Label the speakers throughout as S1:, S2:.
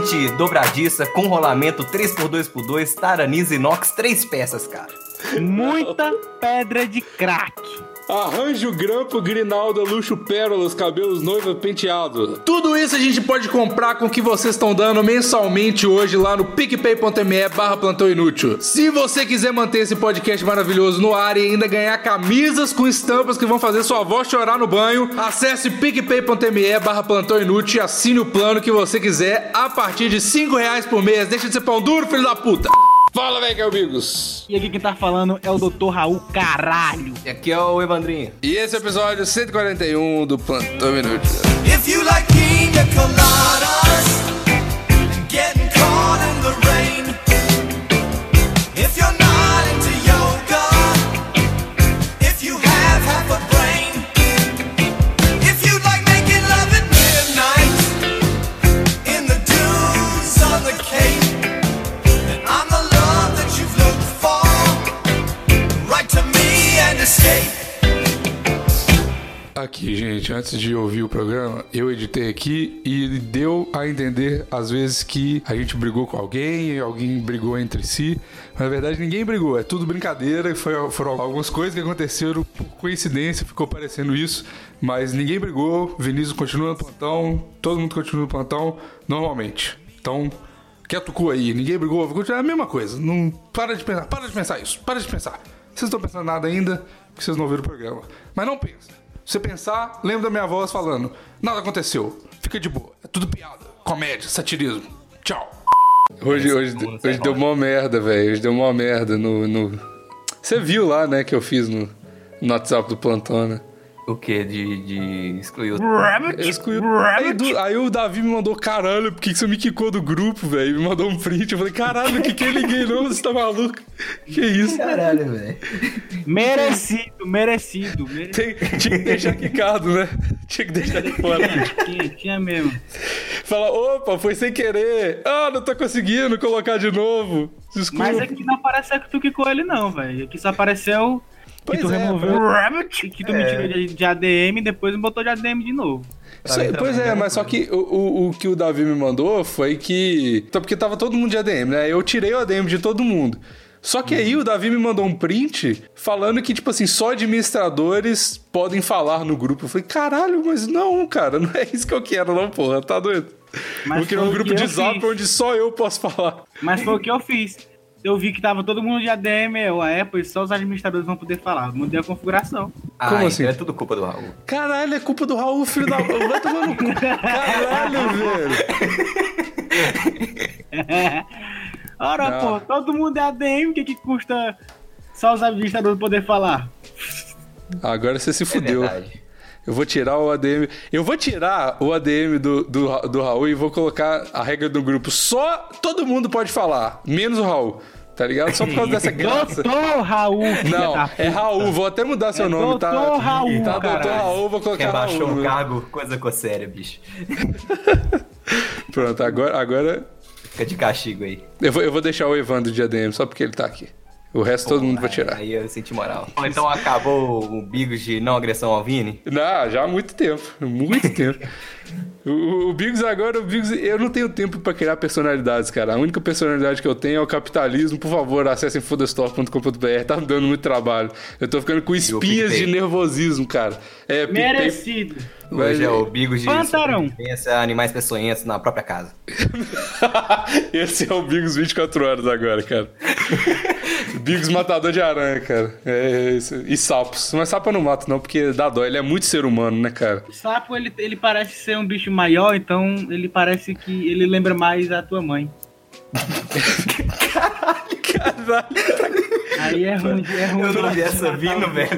S1: suíte dobradiça com rolamento 3x2x2, taranisa inox, três peças, cara.
S2: Muita pedra de crack.
S3: Arranjo, grampo, grinalda, luxo, pérolas, cabelos, noiva, penteado. Tudo isso a gente pode comprar com o que vocês estão dando mensalmente hoje lá no picpay.me barra plantão inútil. Se você quiser manter esse podcast maravilhoso no ar e ainda ganhar camisas com estampas que vão fazer sua avó chorar no banho, acesse picpay.me barra plantão inútil e assine o plano que você quiser a partir de 5 reais por mês. Deixa de ser pão duro, filho da puta! Fala, velho, amigos!
S2: E aqui quem tá falando é o Dr. Raul Caralho.
S1: E aqui é o Evandrinho.
S3: E esse é o episódio 141 do Plantão Inútil.
S4: If you like pina coladas getting caught in the rain,
S3: Aqui, gente, antes de ouvir o programa, eu editei aqui e deu a entender, às vezes, que a gente brigou com alguém, alguém brigou entre si. Mas, na verdade, ninguém brigou, é tudo brincadeira. Foi, foram algumas coisas que aconteceram por coincidência, ficou parecendo isso. Mas ninguém brigou, Vinícius continua no plantão, todo mundo continua no plantão, normalmente. Então, quieto cu aí, ninguém brigou, vai continuar a mesma coisa. Não, para de pensar, para de pensar isso, para de pensar. Vocês estão pensando nada ainda, porque vocês não ouviram o programa. Mas não pensa. Se você pensar, lembra da minha voz falando: nada aconteceu, fica de boa, é tudo piada, comédia, satirismo. Tchau. Hoje, hoje, hoje
S1: sai
S3: deu mó merda, velho. Hoje deu mó merda no, no. Você viu lá, né, que eu fiz no, no WhatsApp do plantão, né?
S1: O que? De, de excluir o.
S3: Eu excluí- Aí, do- aí o Davi me mandou, caralho, por que você me quicou do grupo, velho? Me mandou um print. Eu falei, caralho, que que eu liguei não? Você tá maluco? Que isso?
S1: Caralho, velho.
S2: Merecido, merecido. merecido.
S3: Tem- tinha que deixar quicado, né? Tinha que deixar de fora.
S2: Tinha, tinha mesmo.
S3: Fala, opa, foi sem querer. Ah, não tô conseguindo colocar de novo. Desculpa.
S2: Mas aqui não apareceu que tu quicou ele, não, velho. Aqui só apareceu
S3: Pois
S2: que tu
S3: é,
S2: removeu rabbit, que tu me tirou de, de ADM e depois me botou de ADM de novo.
S3: Isso aí, pois é, mas só que o, o, o que o Davi me mandou foi que. Porque tava todo mundo de ADM, né? Eu tirei o ADM de todo mundo. Só que aí o Davi me mandou um print falando que, tipo assim, só administradores podem falar no grupo. Eu falei, caralho, mas não, cara, não é isso que eu quero, não, porra, tá doido.
S2: Mas
S3: Vou criar
S2: foi
S3: um grupo de zap
S2: fiz.
S3: onde só eu posso falar.
S2: Mas foi o que eu fiz. Eu vi que tava todo mundo de ADM, eu, a Apple, e só os administradores vão poder falar. Eu Mudei a configuração.
S1: Ah,
S3: Como
S1: então
S3: assim?
S1: É tudo culpa do Raul.
S3: Caralho, é culpa do Raul, filho da. Vai tomar no cu. Caralho, velho.
S2: Ora,
S3: Não.
S2: pô, todo mundo é ADM, o que que custa só os administradores poder falar?
S3: Agora você se
S1: É
S3: fudeu.
S1: verdade.
S3: Eu vou tirar o ADM. Eu vou tirar o ADM do, do, do Raul e vou colocar a regra do grupo. Só todo mundo pode falar, menos o Raul. Tá ligado? Só por causa dessa graça.
S2: Doutor Raul,
S3: Não, é. Raul. Vou até mudar seu
S2: É
S3: nome, tá?
S2: Doutor Raul,
S3: Tá, doutor
S2: caralho.
S3: Raul, vou colocar
S1: Quem baixou
S3: Raul.
S1: o
S3: né?
S1: cargo, coisa com séria, bicho.
S3: Pronto, agora, agora
S1: Fica de castigo aí.
S3: eu, vou, eu vou deixar o Evandro de ADM só porque ele tá aqui. O resto todo mundo vai tirar.
S1: Aí eu senti moral. Bom, então acabou o Bigos de não agressão ao Vini?
S3: Não, já há muito tempo. Muito tempo. O, o Biggs agora, o Biggs, eu não tenho tempo pra criar personalidades, cara. A única personalidade que eu tenho é o capitalismo. Por favor, acessem fodastore.com.br. Tá me dando muito trabalho. Eu tô ficando com espinhas de nervosismo, cara. É,
S2: Merecido.
S3: Mas-
S1: Hoje é o Bigos de
S2: Pantarão.
S1: sobrevivência a animais peçonhentos na própria casa.
S3: Esse é o Biggs 24 horas agora, cara. Biggs matador de aranha, cara. É, isso. E sapos. Mas sapo eu não mato, não, porque dá dó. Ele é muito ser humano, né, cara?
S2: O sapo, ele, ele parece ser um bicho maior, então ele parece que ele lembra mais a tua mãe.
S3: Caralho.
S2: Aí é ruim, é ruim.
S1: Eu não vi essa vindo, velho.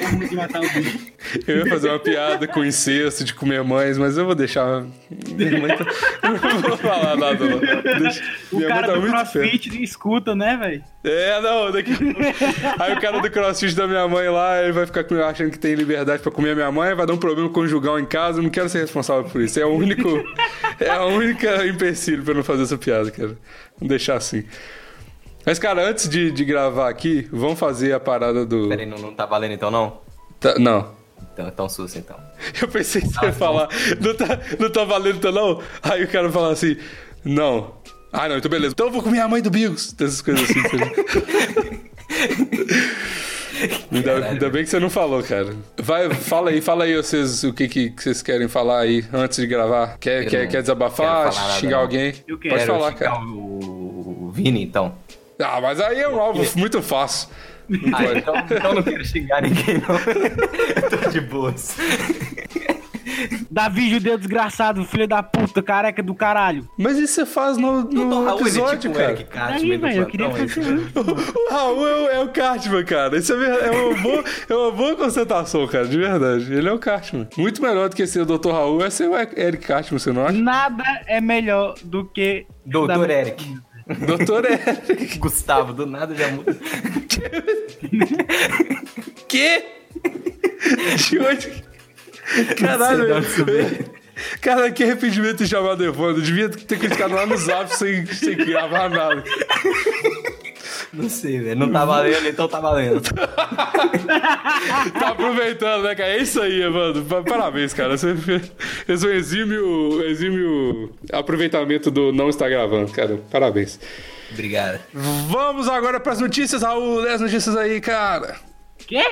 S2: É ruim de matar o bicho.
S3: Eu ia fazer uma piada com incesto, de comer mães, mas eu vou deixar. Minha mãe tá... Não vou falar nada, não. Deixa...
S2: O
S3: Minha mãe
S2: cara
S3: tá
S2: do
S3: muito
S2: crossfit escuta, né, velho?
S3: É, não, daqui. Aí o cara do crossfit da minha mãe lá, ele vai ficar achando que tem liberdade pra comer a minha mãe, vai dar um problema conjugal em casa, eu não quero ser responsável por isso. É o único. É a única empecilho pra eu não fazer essa piada, cara. Vamos deixar assim. Mas, cara, antes de, de gravar aqui, vamos fazer a parada do.
S1: Peraí, não, não tá valendo então, não?
S3: Tá- não.
S1: Então, então sussa, então.
S3: Eu pensei que você ia falar, não tá, não tá valendo então não? Aí o cara fala assim, Não. Ah, não, então beleza. Então eu vou comer a mãe do Bigos. Essas coisas assim. tá ainda, ainda bem que você não falou, cara. Vai, fala aí, fala aí vocês o que, que, que vocês querem falar aí antes de gravar. Quer,
S1: Eu
S3: quer, quer desabafar,
S1: falar
S3: xingar
S1: não.
S3: alguém?
S2: Eu quero.
S3: Pode falar, cara.
S1: O Vini, então.
S3: Ah, mas aí é um alvo muito fácil. Não
S1: Ah, então, então não quero xingar ninguém, não. Eu tô de boas.
S2: Davi, judeu desgraçado, filho da puta, careca do caralho.
S3: Mas isso você faz no, no
S1: Raul, ele é
S3: episódio,
S1: tipo o
S3: cara.
S1: Eric Cartman
S2: Aí, velho, eu queria fazer
S1: aí.
S2: isso.
S3: O Raul é, o- é o Cartman, cara. Isso é, é uma boa, é uma boa constatação, cara, de verdade. Ele é o Cartman. Muito melhor do que ser o Dr. Raul é ser o Eric Cartman, você não acha?
S2: Nada é melhor do que.
S1: Doutor
S2: da-
S1: Eric.
S3: Doutor Eric.
S1: Gustavo, do nada já muda.
S3: Quê? De onde? Caralho. Cara, que arrependimento de chamado Evandro. Devia ter criticado lá no zap sem, sem gravar nada.
S1: Não sei, velho. Não tá valendo, então tá valendo.
S3: Tá aproveitando, né, cara? É isso aí. Pa- Parabéns, cara. Você fez um exímio, exímio aproveitamento do não estar gravando, cara. Parabéns.
S1: Obrigado.
S3: Vamos agora pras notícias, Raul. Lê as notícias aí, cara.
S2: Quê?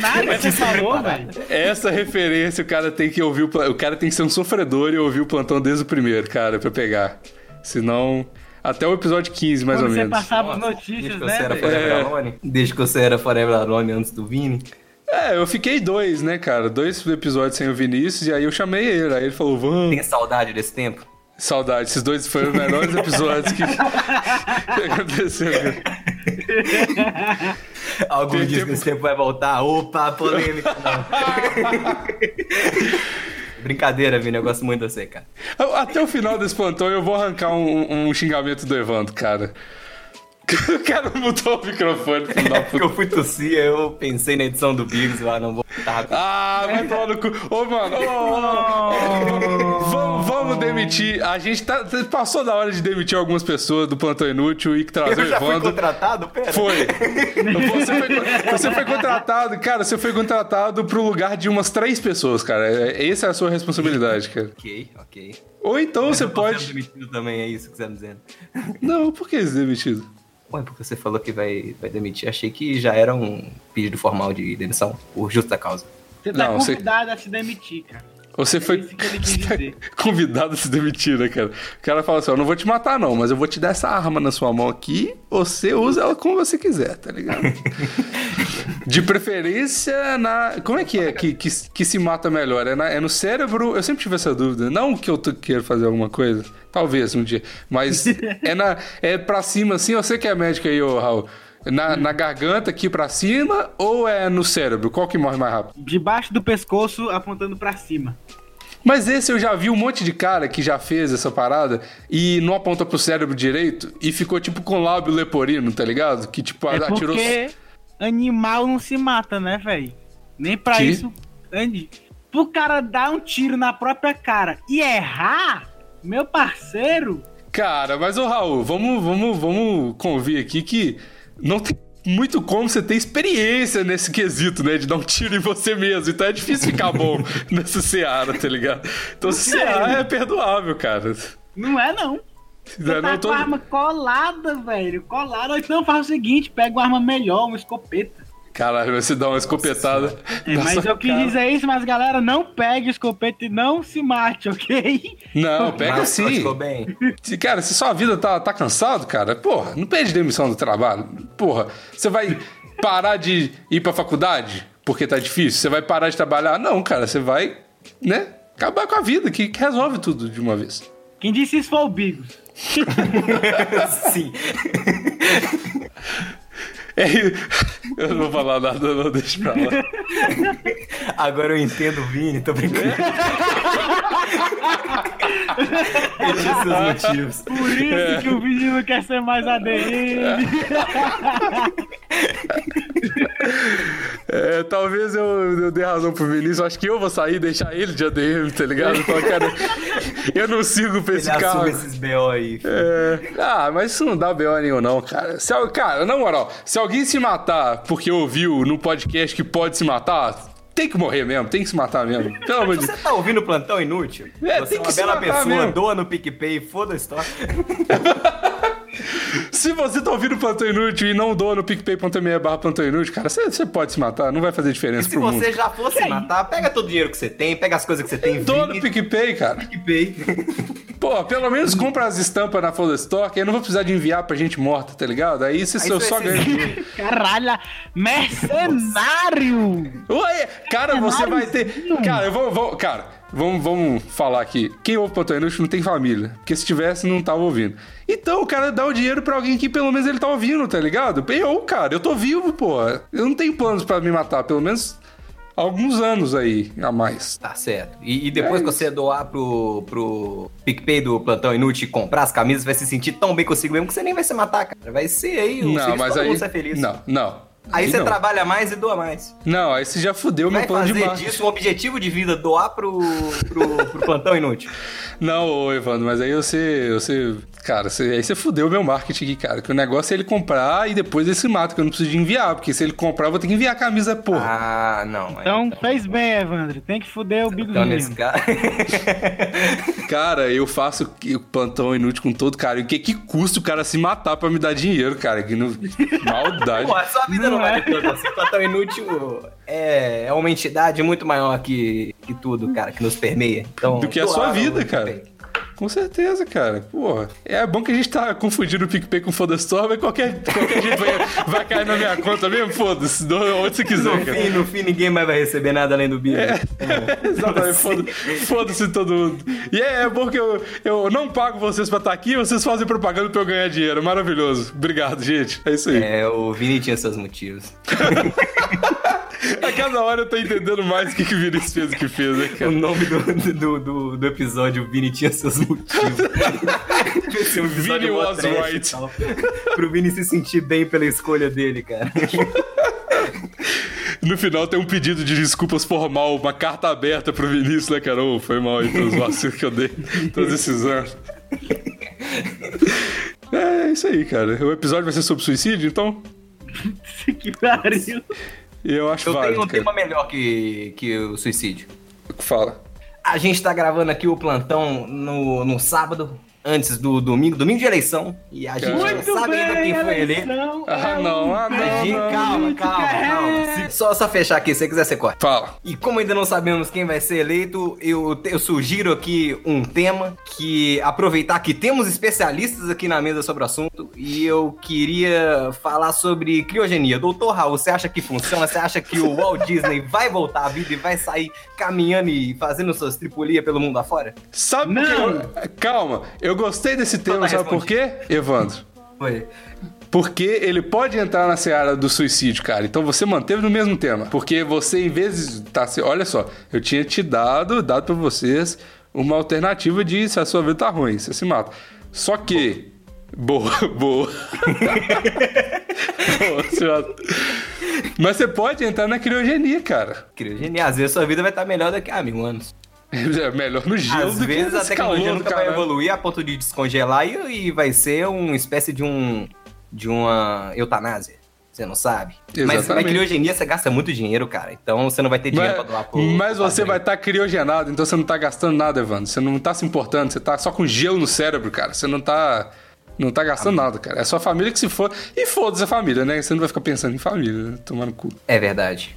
S2: Nada que você falou, velho.
S3: Essa referência o cara tem que ouvir. O, o cara tem que ser um sofredor e ouvir o plantão desde o primeiro, cara, pra pegar. Senão. Até o episódio 15, mais
S2: Quando
S3: ou
S2: você
S3: menos.
S2: passava
S1: Nossa,
S2: notícias,
S1: desde que
S2: né,
S1: você era? Forever
S3: É.
S1: Alone. Desde que você era Forever Alone antes do Vini.
S3: É, eu fiquei dois, né, cara? Dois episódios sem o Vinícius, e aí eu chamei ele. Aí ele falou, vamos.
S1: Tem saudade desse tempo?
S3: Saudade, esses dois foram os melhores episódios que, que aconteceram.
S1: Algum
S3: Tem
S1: dia
S3: tempo-
S1: que esse tempo vai voltar. Opa, polêmica. Não. Brincadeira, Vini. Eu gosto muito de você, cara.
S3: Até o final desse plantão eu vou arrancar um, um xingamento do Evandro, cara. O cara mudou o microfone, filho da
S1: É porque
S3: puta.
S1: eu fui tossir, eu pensei na edição do Biggs lá, não vou botar.
S3: Ah, vai tomar no cu. Ô, mano, ô, vamos, vamos demitir. A gente tá, passou da hora de demitir algumas pessoas do plantão inútil e trazer
S1: Eu
S3: o Evandro.
S1: contratado? Pera.
S3: Foi. Você foi. Você foi contratado, cara, você foi contratado pro lugar de umas três pessoas, cara. É- Essa é a sua responsabilidade, cara.
S1: Ok, ok.
S3: Ou então você
S1: tô sendo
S3: pode.
S1: demitido também, é isso que você tá dizendo.
S3: Não, por que demitido?
S1: Ué, porque você falou que vai, vai demitir. Achei que já era um pedido formal de demissão, por justa causa.
S2: Você tá
S3: Não, você-
S2: convidado a se demitir, cara.
S3: Você foi
S2: ele quis dizer.
S3: convidado a se demitir, né, cara? O cara fala assim: Eu não vou te matar, não, mas eu vou te dar essa arma na sua mão aqui. Você usa ela como você quiser, tá ligado? De preferência na. Como é que é que, que, que se mata melhor? É, na- é no cérebro? Eu sempre tive essa dúvida. Não que eu queira fazer alguma coisa. Talvez um dia. Mas é, na, é pra cima assim. Sei que é médico aí, ô Raul. Na, na garganta aqui pra cima ou é no cérebro? Qual que morre mais rápido?
S2: Debaixo do pescoço, apontando pra cima.
S3: Mas esse eu já vi um monte de cara que já fez essa parada e não aponta pro cérebro direito e ficou tipo com lábio leporino, tá ligado? Que tipo
S2: É
S3: atirou.
S2: porque animal não se mata, né, velho? Nem pra
S3: Que?
S2: isso. Andy, pro cara dar um tiro na própria cara e errar, meu parceiro,
S3: Cara, mas ô Raul, vamos, vamos, vamos convir aqui que não tem muito como você ter experiência nesse quesito, né? De dar um tiro em você mesmo. Então é difícil ficar bom nessa seara, tá ligado? Então se errar é perdoável, cara.
S2: não é não. Você
S3: Não,
S2: tá
S3: tô-
S2: com a arma colada, velho. Colada. Ou então faz o seguinte, pega uma arma melhor, uma escopeta.
S3: Caralho, você dá uma escopetada.
S2: É, mas eu quis
S3: cara.
S2: dizer isso, mas galera, não pegue escopeta e não se mate, ok?
S3: Não, pega
S1: Mas
S3: sim.
S1: Ficou bem.
S3: Se, Cara, se sua vida tá, tá cansado, cara, porra, não pede demissão do trabalho. Porra, você vai parar de ir pra faculdade porque tá difícil? Você vai parar de trabalhar? Não, cara, você vai, né, acabar com a vida, que, que resolve tudo de uma vez.
S2: Quem disse isso foi o Bigos.
S1: Sim.
S3: É, eu não vou falar nada, não, deixa pra lá.
S1: Agora eu entendo o Vini, tô brincando. Seus motivos.
S2: Por isso que o vídeo não quer ser mais ADM.
S3: É, talvez eu, eu dê razão pro Vinícius, acho que eu vou sair e deixar ele de ADM, tá ligado? Falar, cara, eu não sigo pra
S1: Ele
S3: esse carro.
S1: esses BO aí.
S3: É. Ah, mas isso não dá B.O. nenhum, não, cara. Se, cara, na moral, se alguém se matar porque ouviu no podcast que pode se matar, tem que morrer mesmo, tem que se matar mesmo. Pelo amor de Deus.
S1: você tá ouvindo o plantão inútil,
S3: É,
S1: você
S3: tem
S1: é
S3: que
S1: uma
S3: se
S1: bela pessoa,
S3: mesmo.
S1: doa no PicPay, foda-se, tá?
S3: Se você tá ouvindo o Plantão Inútil e não doa no picpay.me barra Plantão Inútil, cara, você, pode se matar, não vai fazer diferença
S1: se
S3: pro mundo.
S1: você já fosse matar, pega todo o dinheiro que você tem, pega as coisas que você tem,
S3: Doa no PicPay, cara.
S1: PicPay.
S3: Pô, pelo menos compra as estampas na que aí eu não vou precisar de enviar pra gente morta, tá ligado? Aí você
S1: Aí
S3: só, só ganha.
S2: Caralho, mercenário!
S3: Ué, cara, você vai ter. Cara, eu vou. vou- cara, vamos, vamos falar aqui. Quem ouve Plantão Inútil não tem família. Porque se tivesse, não tava ouvindo. Então, o cara dá o dinheiro pra alguém que pelo menos ele tá ouvindo, tá ligado? Eu, cara, eu tô vivo, pô. Eu não tenho planos pra me matar, pelo menos alguns anos aí a mais.
S1: Tá certo. E, e depois
S3: É
S1: que você doar pro, pro PicPay do Plantão Inútil e comprar as camisas, vai se sentir tão bem consigo mesmo que você nem vai se matar, cara. Vai ser aí o
S3: Não, mas aí.
S1: ser feliz.
S3: Não, não.
S1: Aí você
S3: não.
S1: trabalha mais e doa mais.
S3: Não, aí você já fudeu meu
S1: Vai
S3: plano de
S1: fazer
S3: marketing.
S1: disso um objetivo de vida, doar pro, pro, pro Plantão Inútil.
S3: Não, ô Evandro, mas aí você. você cara, você, aí você fudeu o meu marketing aqui, cara. Que o negócio é ele comprar e depois ele se mata, que eu não preciso de enviar. Porque se ele comprar, eu vou ter que enviar a camisa, porra.
S1: Ah, não.
S2: Então fez bem, Evandro. Tem que fuder o Big
S1: Então, nesse caso.
S3: Cara, eu faço o plantão inútil com todo carinho. O que, que custa o cara se matar pra me dar dinheiro, cara? Que não... Maldade.
S1: Pô, a sua vida não,
S2: Não é.
S1: assim. Plantão Inútil é, é uma entidade muito maior que, que tudo, cara, que nos permeia. Então,
S3: Do que a sua vida, cara.
S1: PicPay.
S3: Com certeza, cara. Porra. É bom que a gente tá confundindo o PicPay com o Foda Store, mas qualquer, qualquer jeito vai, vai cair na minha conta mesmo, foda-se. Onde você quiser,
S1: No
S3: cara.
S1: fim, no fim, ninguém mais vai receber nada além do bico.
S3: Exatamente, foda- foda-se todo mundo. E é, é bom que eu, eu não pago vocês pra estar aqui, vocês fazem propaganda pra eu ganhar dinheiro. Maravilhoso. Obrigado, gente. É isso aí.
S1: É, o Vini tinha seus motivos.
S3: A cada hora eu tô entendendo mais o que, que o Vinícius fez o que fez, né,
S1: O
S3: cara?
S1: nome do, do, do, do episódio, o Vini tinha seus motivos. Ser um
S3: Vini was right.
S1: tal. Pro Vini se sentir bem pela escolha dele, cara.
S3: No final tem um pedido de desculpas formal, uma carta aberta pro Vinícius, né, cara? Ô, foi mal aí pelos vacilos que eu dei todos esses anos. É isso aí, cara. O episódio vai ser sobre suicídio, então?
S2: que pariu.
S3: Eu acho
S1: Eu
S3: válido,
S1: tenho um
S3: cara.
S1: tema melhor que, que o suicídio.
S3: Fala.
S1: A gente tá gravando aqui o plantão no, no sábado, antes do domingo, domingo de eleição. E a gente não
S2: Muito
S1: sabe ainda
S2: bem,
S1: quem foi eleito.
S3: Ah,
S2: é
S3: não, ah, não,
S1: A gente-
S3: não.
S1: calma, calma, calma. Se- Só, só fechar aqui, se você quiser, você corta.
S3: Fala.
S1: E como ainda não sabemos quem vai ser eleito, eu, eu sugiro aqui um tema que aproveitar que temos especialistas aqui na mesa sobre o assunto e eu queria falar sobre criogenia. Doutor Raul, você acha que funciona? Você acha que o Walt Disney vai voltar à vida e vai sair caminhando e fazendo suas tripulias pelo mundo afora?
S3: Sabe
S2: Não.
S3: eu... Calma, eu gostei desse tema,
S1: tá
S3: sabe por quê, Evandro?
S1: Foi.
S3: Porque ele pode entrar na seara do suicídio, cara. Então você manteve no mesmo tema. Porque você, em vez de. Tá, olha só, eu tinha te dado, dado pra vocês, uma alternativa de se a sua vida tá ruim, você se mata. Só que. Boa, boa. boa mata. Mas você pode entrar na criogenia, cara.
S1: Criogenia, às vezes sua vida vai estar melhor daqui a mil anos.
S3: É melhor no gelo
S1: Às
S3: do que
S1: vezes a
S3: nesse
S1: tecnologia
S3: calor
S1: nunca vai
S3: caralho.
S1: evoluir a ponto de descongelar e, e vai ser uma espécie de um de uma eutanásia. Você não sabe. Mas na
S3: Exatamente.
S1: criogenia você gasta muito dinheiro, cara. Então você não vai ter dinheiro
S3: Mas,
S1: pra doar pro.
S3: mas você
S1: padrinho.
S3: vai estar criogenado, então você não tá gastando nada, Evandro. Você não tá se importando, você tá só com gelo no cérebro, cara. Você não tá. Não tá gastando nada, cara. É sua família que se for. E foda-se a família, né? Você não vai ficar pensando em família, né? Tomando cu.
S1: É verdade.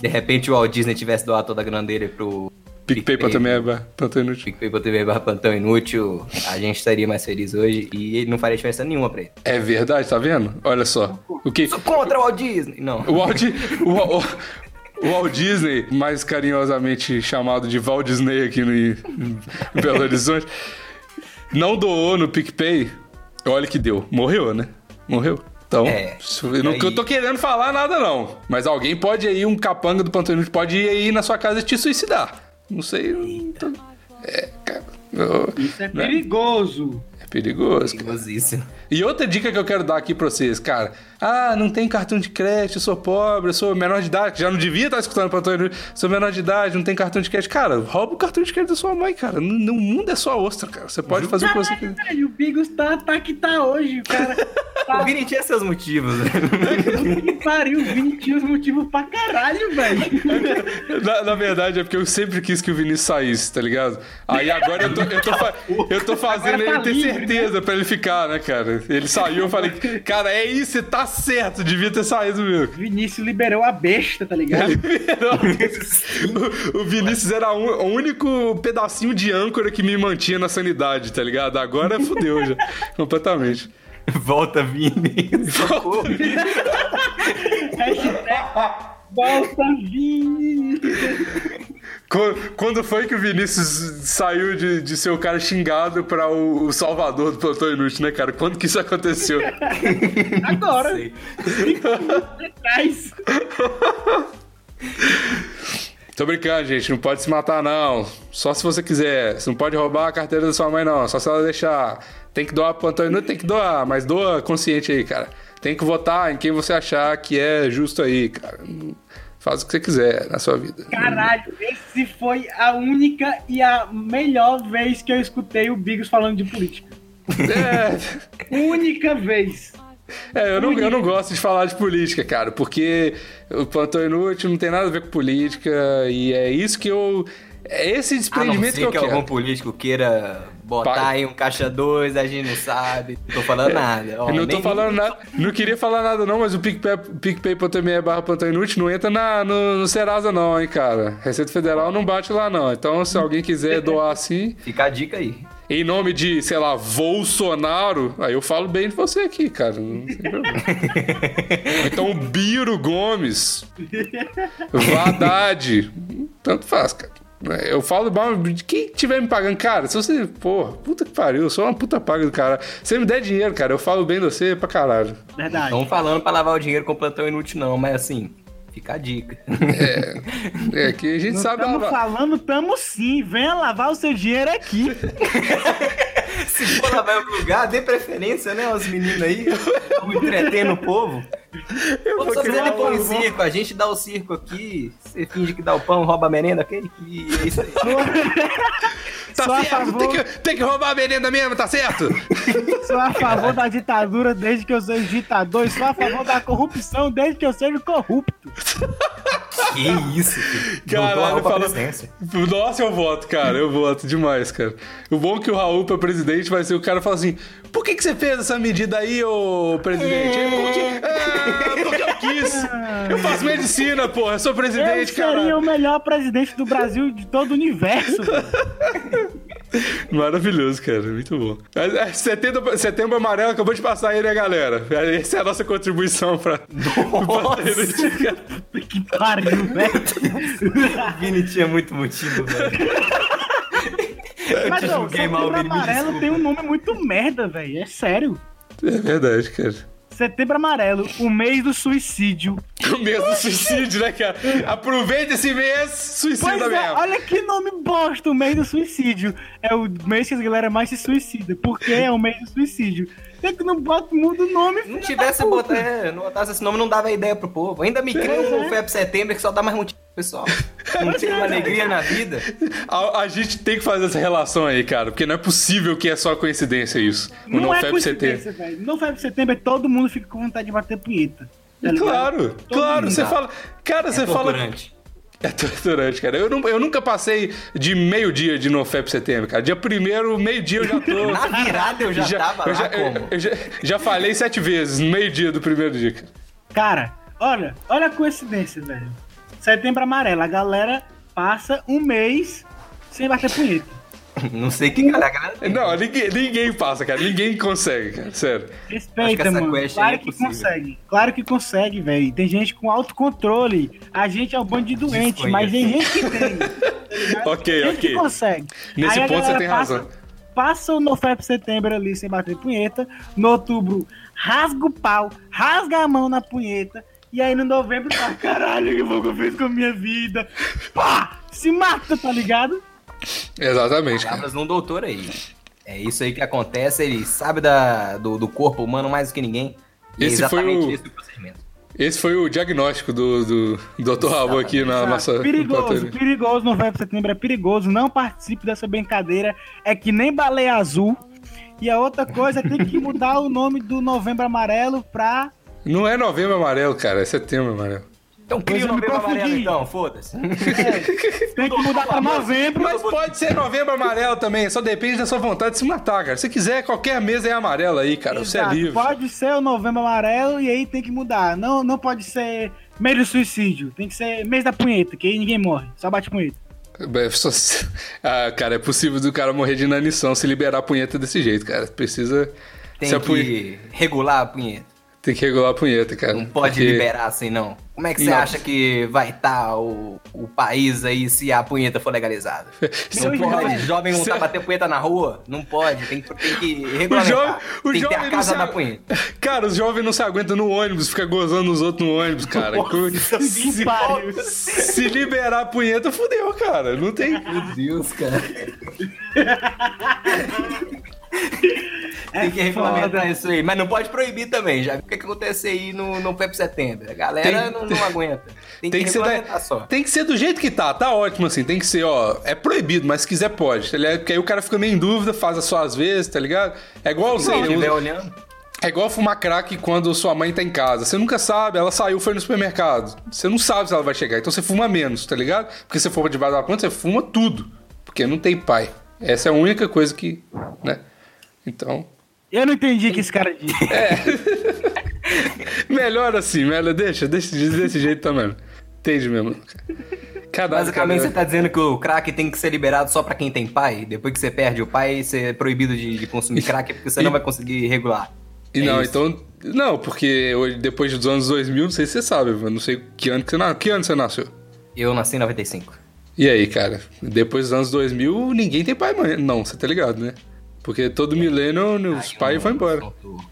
S1: De repente o Walt Disney tivesse doado toda a grana dele pro.
S3: PicPay pra também é ba- plantão inútil.
S1: PicPay.tv barra plantão inútil, a gente estaria mais feliz hoje e ele não faria diferença nenhuma pra ele.
S3: É verdade, tá vendo? Olha só. O que.
S1: Sou contra o Walt Disney! Não.
S3: O Walt, o, o, o Walt Disney, mais carinhosamente chamado de Walt Disney aqui no, em Belo Horizonte, não doou no PicPay. Olha que deu. Morreu, né? Morreu. Então,
S1: É.
S3: não
S1: aí?
S3: eu tô querendo falar nada, não. Mas alguém pode aí, um capanga do Pantano pode ir aí na sua casa e te suicidar. Não sei. não tô- É, cara. eu-
S2: Isso é
S3: né?
S2: perigoso.
S3: Perigoso, cara.
S1: Perigosíssimo.
S3: E outra dica que eu quero dar aqui pra vocês, cara. Ah, não tem cartão de crédito, eu sou pobre, eu sou menor de idade, que já não devia estar escutando pra Antônio, sou menor de idade, não tem cartão de crédito. Cara, rouba o cartão de crédito da sua mãe, cara. No, no mundo é só ostra, cara. Você pode fazer o que você
S2: Caralho,
S3: quiser.
S2: velho, o Bigos tá, tá que tá hoje, o cara.
S1: O Vini tinha seus motivos, né?
S2: que pariu, o Vini tinha os motivos pra caralho, velho.
S3: Na, na verdade, é porque eu sempre quis que o Vinícius saísse, tá ligado? Aí agora eu tô, eu tô, fa- eu tô fazendo
S2: tá
S3: ele ter certeza pra ele ficar, né, cara? Ele saiu, eu falei, cara, é isso, você tá certo, devia ter saído mesmo.
S2: Vinícius liberou a besta, tá ligado?
S3: o, o Vinícius era um- o único pedacinho de âncora que me mantinha na sanidade, tá ligado? Agora fudeu já, completamente.
S1: Volta, Vini. Socorro.
S2: Hashtag Volta Vini.
S3: Qu- Quando foi que o Vinícius saiu de, de ser o cara xingado pra o, o salvador do plantão inútil, né, cara? Quando que isso aconteceu?
S2: Agora, atrás.
S3: Tô brincando, gente. Não pode se matar, não. Só se você quiser. Você não pode roubar a carteira da sua mãe, não. Só se ela deixar. Tem que doar pro Antônio Nunes, tem que doar, mas doa consciente aí, cara. Tem que votar em quem você achar que é justo aí, cara. Faz o que você quiser na sua vida.
S2: Caralho, esse foi a única e a melhor vez que eu escutei o Bigos falando de política.
S3: É,
S2: Única vez.
S3: é, eu, não, eu não gosto de falar de política, cara, porque o plantão inútil não tem nada a ver com política e é isso que eu. É esse
S1: A não
S3: desprendimento que
S1: ser
S3: eu
S1: que
S3: quero.
S1: algum político queira botar
S3: Pai.
S1: aí um caixa 2, a gente não sabe. Não tô falando nada. Ó,
S3: não tô
S1: nem-
S3: falando nada, não queria falar nada não, mas o PicPay, PicPay.me barra plantão inútil não entra na, no, no Serasa não, hein, cara. Receita Federal não bate lá não. Então, se alguém quiser doar assim,
S1: Fica a dica aí.
S3: em nome de, sei lá, Bolsonaro, aí eu falo bem de você aqui, cara. Não tem problema. Então, Biro Gomes, Vadad, tanto faz, cara. Eu falo mal de quem tiver me pagando, cara. Se você, porra, puta que pariu, eu sou uma puta paga do cara. Se você me der dinheiro, cara, eu falo bem de você pra caralho.
S2: Verdade.
S1: Estão falando pra lavar o dinheiro com plantão inútil, não, mas assim, fica a dica.
S3: É que a gente
S2: Não
S3: sabe.
S2: estamos
S3: lavar.
S2: falando, tamo sim. Venha lavar o seu dinheiro aqui.
S1: Se for lavar em outro lugar, dê preferência, né, aos meninos aí. Vamos entretendo o povo. Ou se você
S3: criar um-
S1: em circo, a gente dá o circo aqui, você finge que dá o pão, rouba a merenda, ok? E é isso aí.
S3: Tá
S2: Só a
S3: certo,
S2: favor.
S3: tem que, tem que roubar a merenda mesmo, tá certo?
S2: Sou a favor da ditadura desde que eu seja ditador. E sou a favor da corrupção desde que eu seja corrupto.
S1: Que isso, filho.
S3: Caralho,
S1: Doutor rouba a
S3: falou-
S1: presidência.
S3: Nossa, eu voto, cara. Eu voto demais, cara. O bom é que o Raul pra presidente vai ser o cara falar assim: por que, que você fez essa medida aí, ô presidente? É porque, ah, porque eu quis. Eu faço medicina, porra. Eu sou
S2: Eu
S3: presidente,
S2: seria
S3: cara.
S2: o melhor presidente do Brasil e de todo o universo.
S3: Maravilhoso, cara. Muito bom. É, Setembro, setembro amarelo acabou de passar aí, né, galera? Essa é a nossa contribuição pra.
S1: Nossa,
S2: que pariu, velho.
S1: o Vini tinha muito motivo, velho.
S2: Mas
S1: te
S2: não, Setembro Amarelo tem um nome muito merda, velho. É sério.
S3: É verdade, cara.
S2: Setembro Amarelo, o mês do suicídio.
S3: O mês do suicídio, né, cara? Aproveita esse mês, suicida
S2: Pois é,
S3: mesmo.
S2: olha que nome bosta, o mês do suicídio. É o mês que as galera mais se suicida. Porque é o mês do suicídio. Tem que não bota, muda o nome.
S1: Não tivesse botado, é, não botasse esse nome, não dava ideia pro povo. Ainda me cria
S2: Pois
S1: um
S2: é.
S1: FEP setembro que só dá mais motivo pro pessoal. Não tem uma alegria na vida.
S3: A, a gente tem que fazer essa relação aí, cara, porque não é possível que é só coincidência isso. O
S2: Não, é
S3: NoFap
S2: coincidência, velho. No Feb setembro todo mundo fica com vontade de bater punheta. tá?
S3: Claro, claro,
S1: mundo
S3: você
S1: dá.
S3: fala. Cara, você
S1: É
S3: fala. É torturante, cara. Eu, não- eu nunca passei de meio-dia de NoFap setembro, cara. Dia primeiro, meio-dia eu já tô.
S1: Na virada eu já, tava
S3: eu
S1: lá
S3: já,
S1: como?
S3: eu- eu já, já falei sete vezes no meio-dia do primeiro dia. cara.
S2: Cara, olha, olha a coincidência, velho. Setembro amarelo, a galera passa um mês sem bater punheta.
S1: Não sei que cara, a galera tem.
S3: Não, ninguém, ninguém passa, cara. Ninguém consegue, cara. Sério.
S1: Acho que
S2: Respeita,
S1: essa
S2: mano.
S1: quest aí
S2: Claro
S1: é
S2: que
S1: possível.
S2: consegue. Claro que consegue, velho. Tem gente com autocontrole. A gente é um bando de doente, mas tem gente que tem.
S3: Ok,
S2: Tem gente
S3: ok.
S2: que consegue.
S3: Nesse
S2: Aí
S3: ponto você
S2: galera
S3: tem
S2: passa-
S3: razão.
S2: Passa o NoFap setembro ali sem bater punheta. No outubro, rasga o pau, rasga a mão na punheta. E aí no novembro, tá, caralho, que eu fiz com a minha vida. Pá! Se mata, tá ligado?
S3: Exatamente.
S1: Palavras de um doutor aí. É isso aí que acontece, ele sabe da, do, do corpo humano mais do que ninguém. E
S3: Esse
S1: é
S3: foi
S1: exatamente
S3: o-
S1: esse o procedimento.
S3: Esse foi o diagnóstico do, do, do Dr. Raul aqui na nossa.
S2: perigoso,
S3: bateria.
S2: perigoso, novembro, setembro é perigoso. Não participe dessa brincadeira. É que nem baleia azul. E a outra coisa é tem que mudar o nome do novembro amarelo pra.
S3: Não é novembro amarelo, cara, é setembro amarelo.
S1: Então cria o
S2: eu me
S1: novembro amarelo então, foda-se.
S2: Tem que mudar pra novembro.
S3: Mas pode ser novembro amarelo também, só depende da sua vontade de se matar, cara. Se quiser, qualquer mês é amarelo aí, cara. Você é
S2: Exato.
S3: livre.
S2: Pode ser o novembro amarelo e aí tem que mudar. Não, não pode ser mês do suicídio. Tem que ser mês da punheta, que aí ninguém morre. Só bate punheta.
S3: É, Ah, cara, é possível do cara morrer de inanição se liberar a punheta desse jeito, cara. Precisa.
S1: Tem
S3: se
S1: que regular a punheta.
S3: Tem que regular a punheta, cara.
S1: Não pode
S3: Porque-
S1: liberar assim, não. Como é que você acha que vai estar o, o país aí se a punheta for legalizada? Não
S2: Meu
S1: pode.
S2: irmão,
S1: Jovem não
S3: se-
S1: tá bater punheta na rua? Não pode. Tem, que- tem que
S3: O jovem,
S1: regulamentar.
S3: o
S1: tem que ter a casa da punheta.
S3: Cara, os jovens não se aguentam no ônibus, fica gozando os outros no ônibus, cara.
S1: Nossa,
S3: se, se liberar a punheta, fudeu, cara. Não tem.
S1: Meu Deus, cara.
S2: É
S1: Tem que regulamentar isso aí. Mas não pode proibir também. Já viu o que acontece aí no, no PEP Setembro? A galera
S3: Tem-
S1: não, não aguenta. Tem,
S3: Tem
S1: que,
S3: que, ser da-
S1: só.
S3: tem que ser do jeito que tá, tá ótimo assim. Tem que ser, ó, é proibido, mas se quiser pode. tá? Porque aí o cara fica meio em dúvida, faz as suas vezes, tá ligado? É igual, sei,
S1: não estiver
S3: usa-
S1: olhando.
S3: é igual fumar crack quando sua mãe tá em casa. Você nunca sabe, ela saiu, foi no supermercado. Você não sabe se ela vai chegar, então você fuma menos, tá ligado? Porque se você for debaixo da ponta, você fuma tudo. Porque não tem pai. Essa é a única coisa que, né? Então,
S2: Eu não entendi o que esse cara disse.
S3: melhor assim, melhor, deixa, deixa desse jeito também. Entende mesmo? Caralho,
S1: Basicamente,
S3: cara.
S1: você tá dizendo que o crack tem que ser liberado só pra quem tem pai? Depois que você perde o pai, você é proibido de, de consumir crack porque você não vai conseguir regular.
S3: E
S1: É
S3: não,
S1: isso.
S3: então. Não, porque hoje, depois dos anos 2000, não sei se você sabe, eu não sei que ano que você, na- que ano você nasceu.
S1: Eu nasci em 95.
S3: E aí, cara? Depois dos anos 2000, ninguém tem pai e mãe. Não, você tá ligado, né? Porque todo milênio, os pais
S1: um
S3: vão embora.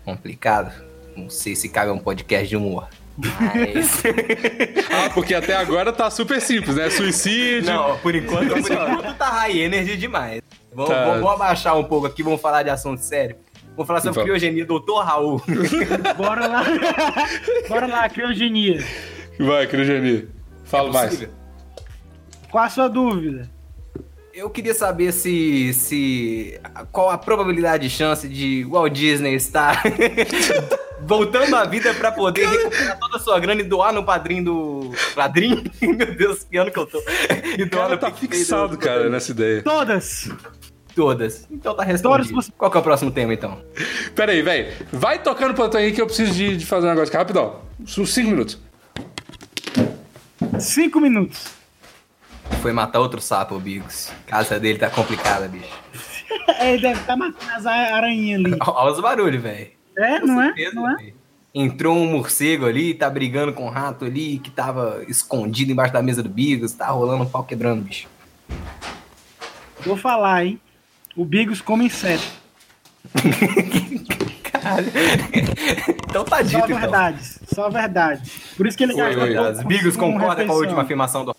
S1: complicado. Não sei se cabe um podcast de humor. Mas...
S3: Ah, porque até agora tá super simples, né? Suicídio.
S1: não, por enquanto, por enquanto tá high energy demais. Vamos,
S3: Tá.
S1: vamos- vamos abaixar um pouco aqui, vamos falar de assunto sério. Vamos falar sobre
S3: Vamos.
S1: criogenia, doutor Raul.
S2: Bora lá. Bora lá, criogenia.
S3: Vai, Criogenia. Fala
S1: É
S3: mais.
S2: Qual a sua dúvida?
S1: Eu queria saber se, se. Qual a probabilidade de chance de Walt Disney estar voltando à vida pra poder recuperar toda a sua grana e doar no padrinho do. Padrinho? Meu Deus, que ano que eu tô. E doar
S3: cara
S1: no
S3: tá fixado,
S1: do-
S3: cara, nessa ideia.
S2: Todas.
S1: Todas. Então tá respondido.
S2: Todas
S1: Qual que é o próximo tema, então?
S3: Pera aí, velho. Vai tocando o plantão aí que eu preciso de, de fazer um negócio aqui. Rapidão. Uns 5 minutos.
S2: Cinco minutos.
S1: Foi matar outro sapo, o Bigos. A casa dele tá complicada, bicho.
S2: É, Ele deve estar matando as aranhas ali.
S1: Olha os barulhos, velho.
S2: É, não é?
S1: certeza,
S2: Não é?
S1: Entrou um morcego ali, tá brigando com um rato ali que tava escondido embaixo da mesa do Bigos, tá rolando um pau quebrando, bicho.
S2: Vou falar, hein? O Bigos come inseto.
S1: Caralho. então tá dito,
S2: Só
S1: então.
S2: verdades. Só verdade. Por isso que ele
S3: Oi,
S2: gasta
S3: oi.
S1: Bigos concorda com a última afirmação do...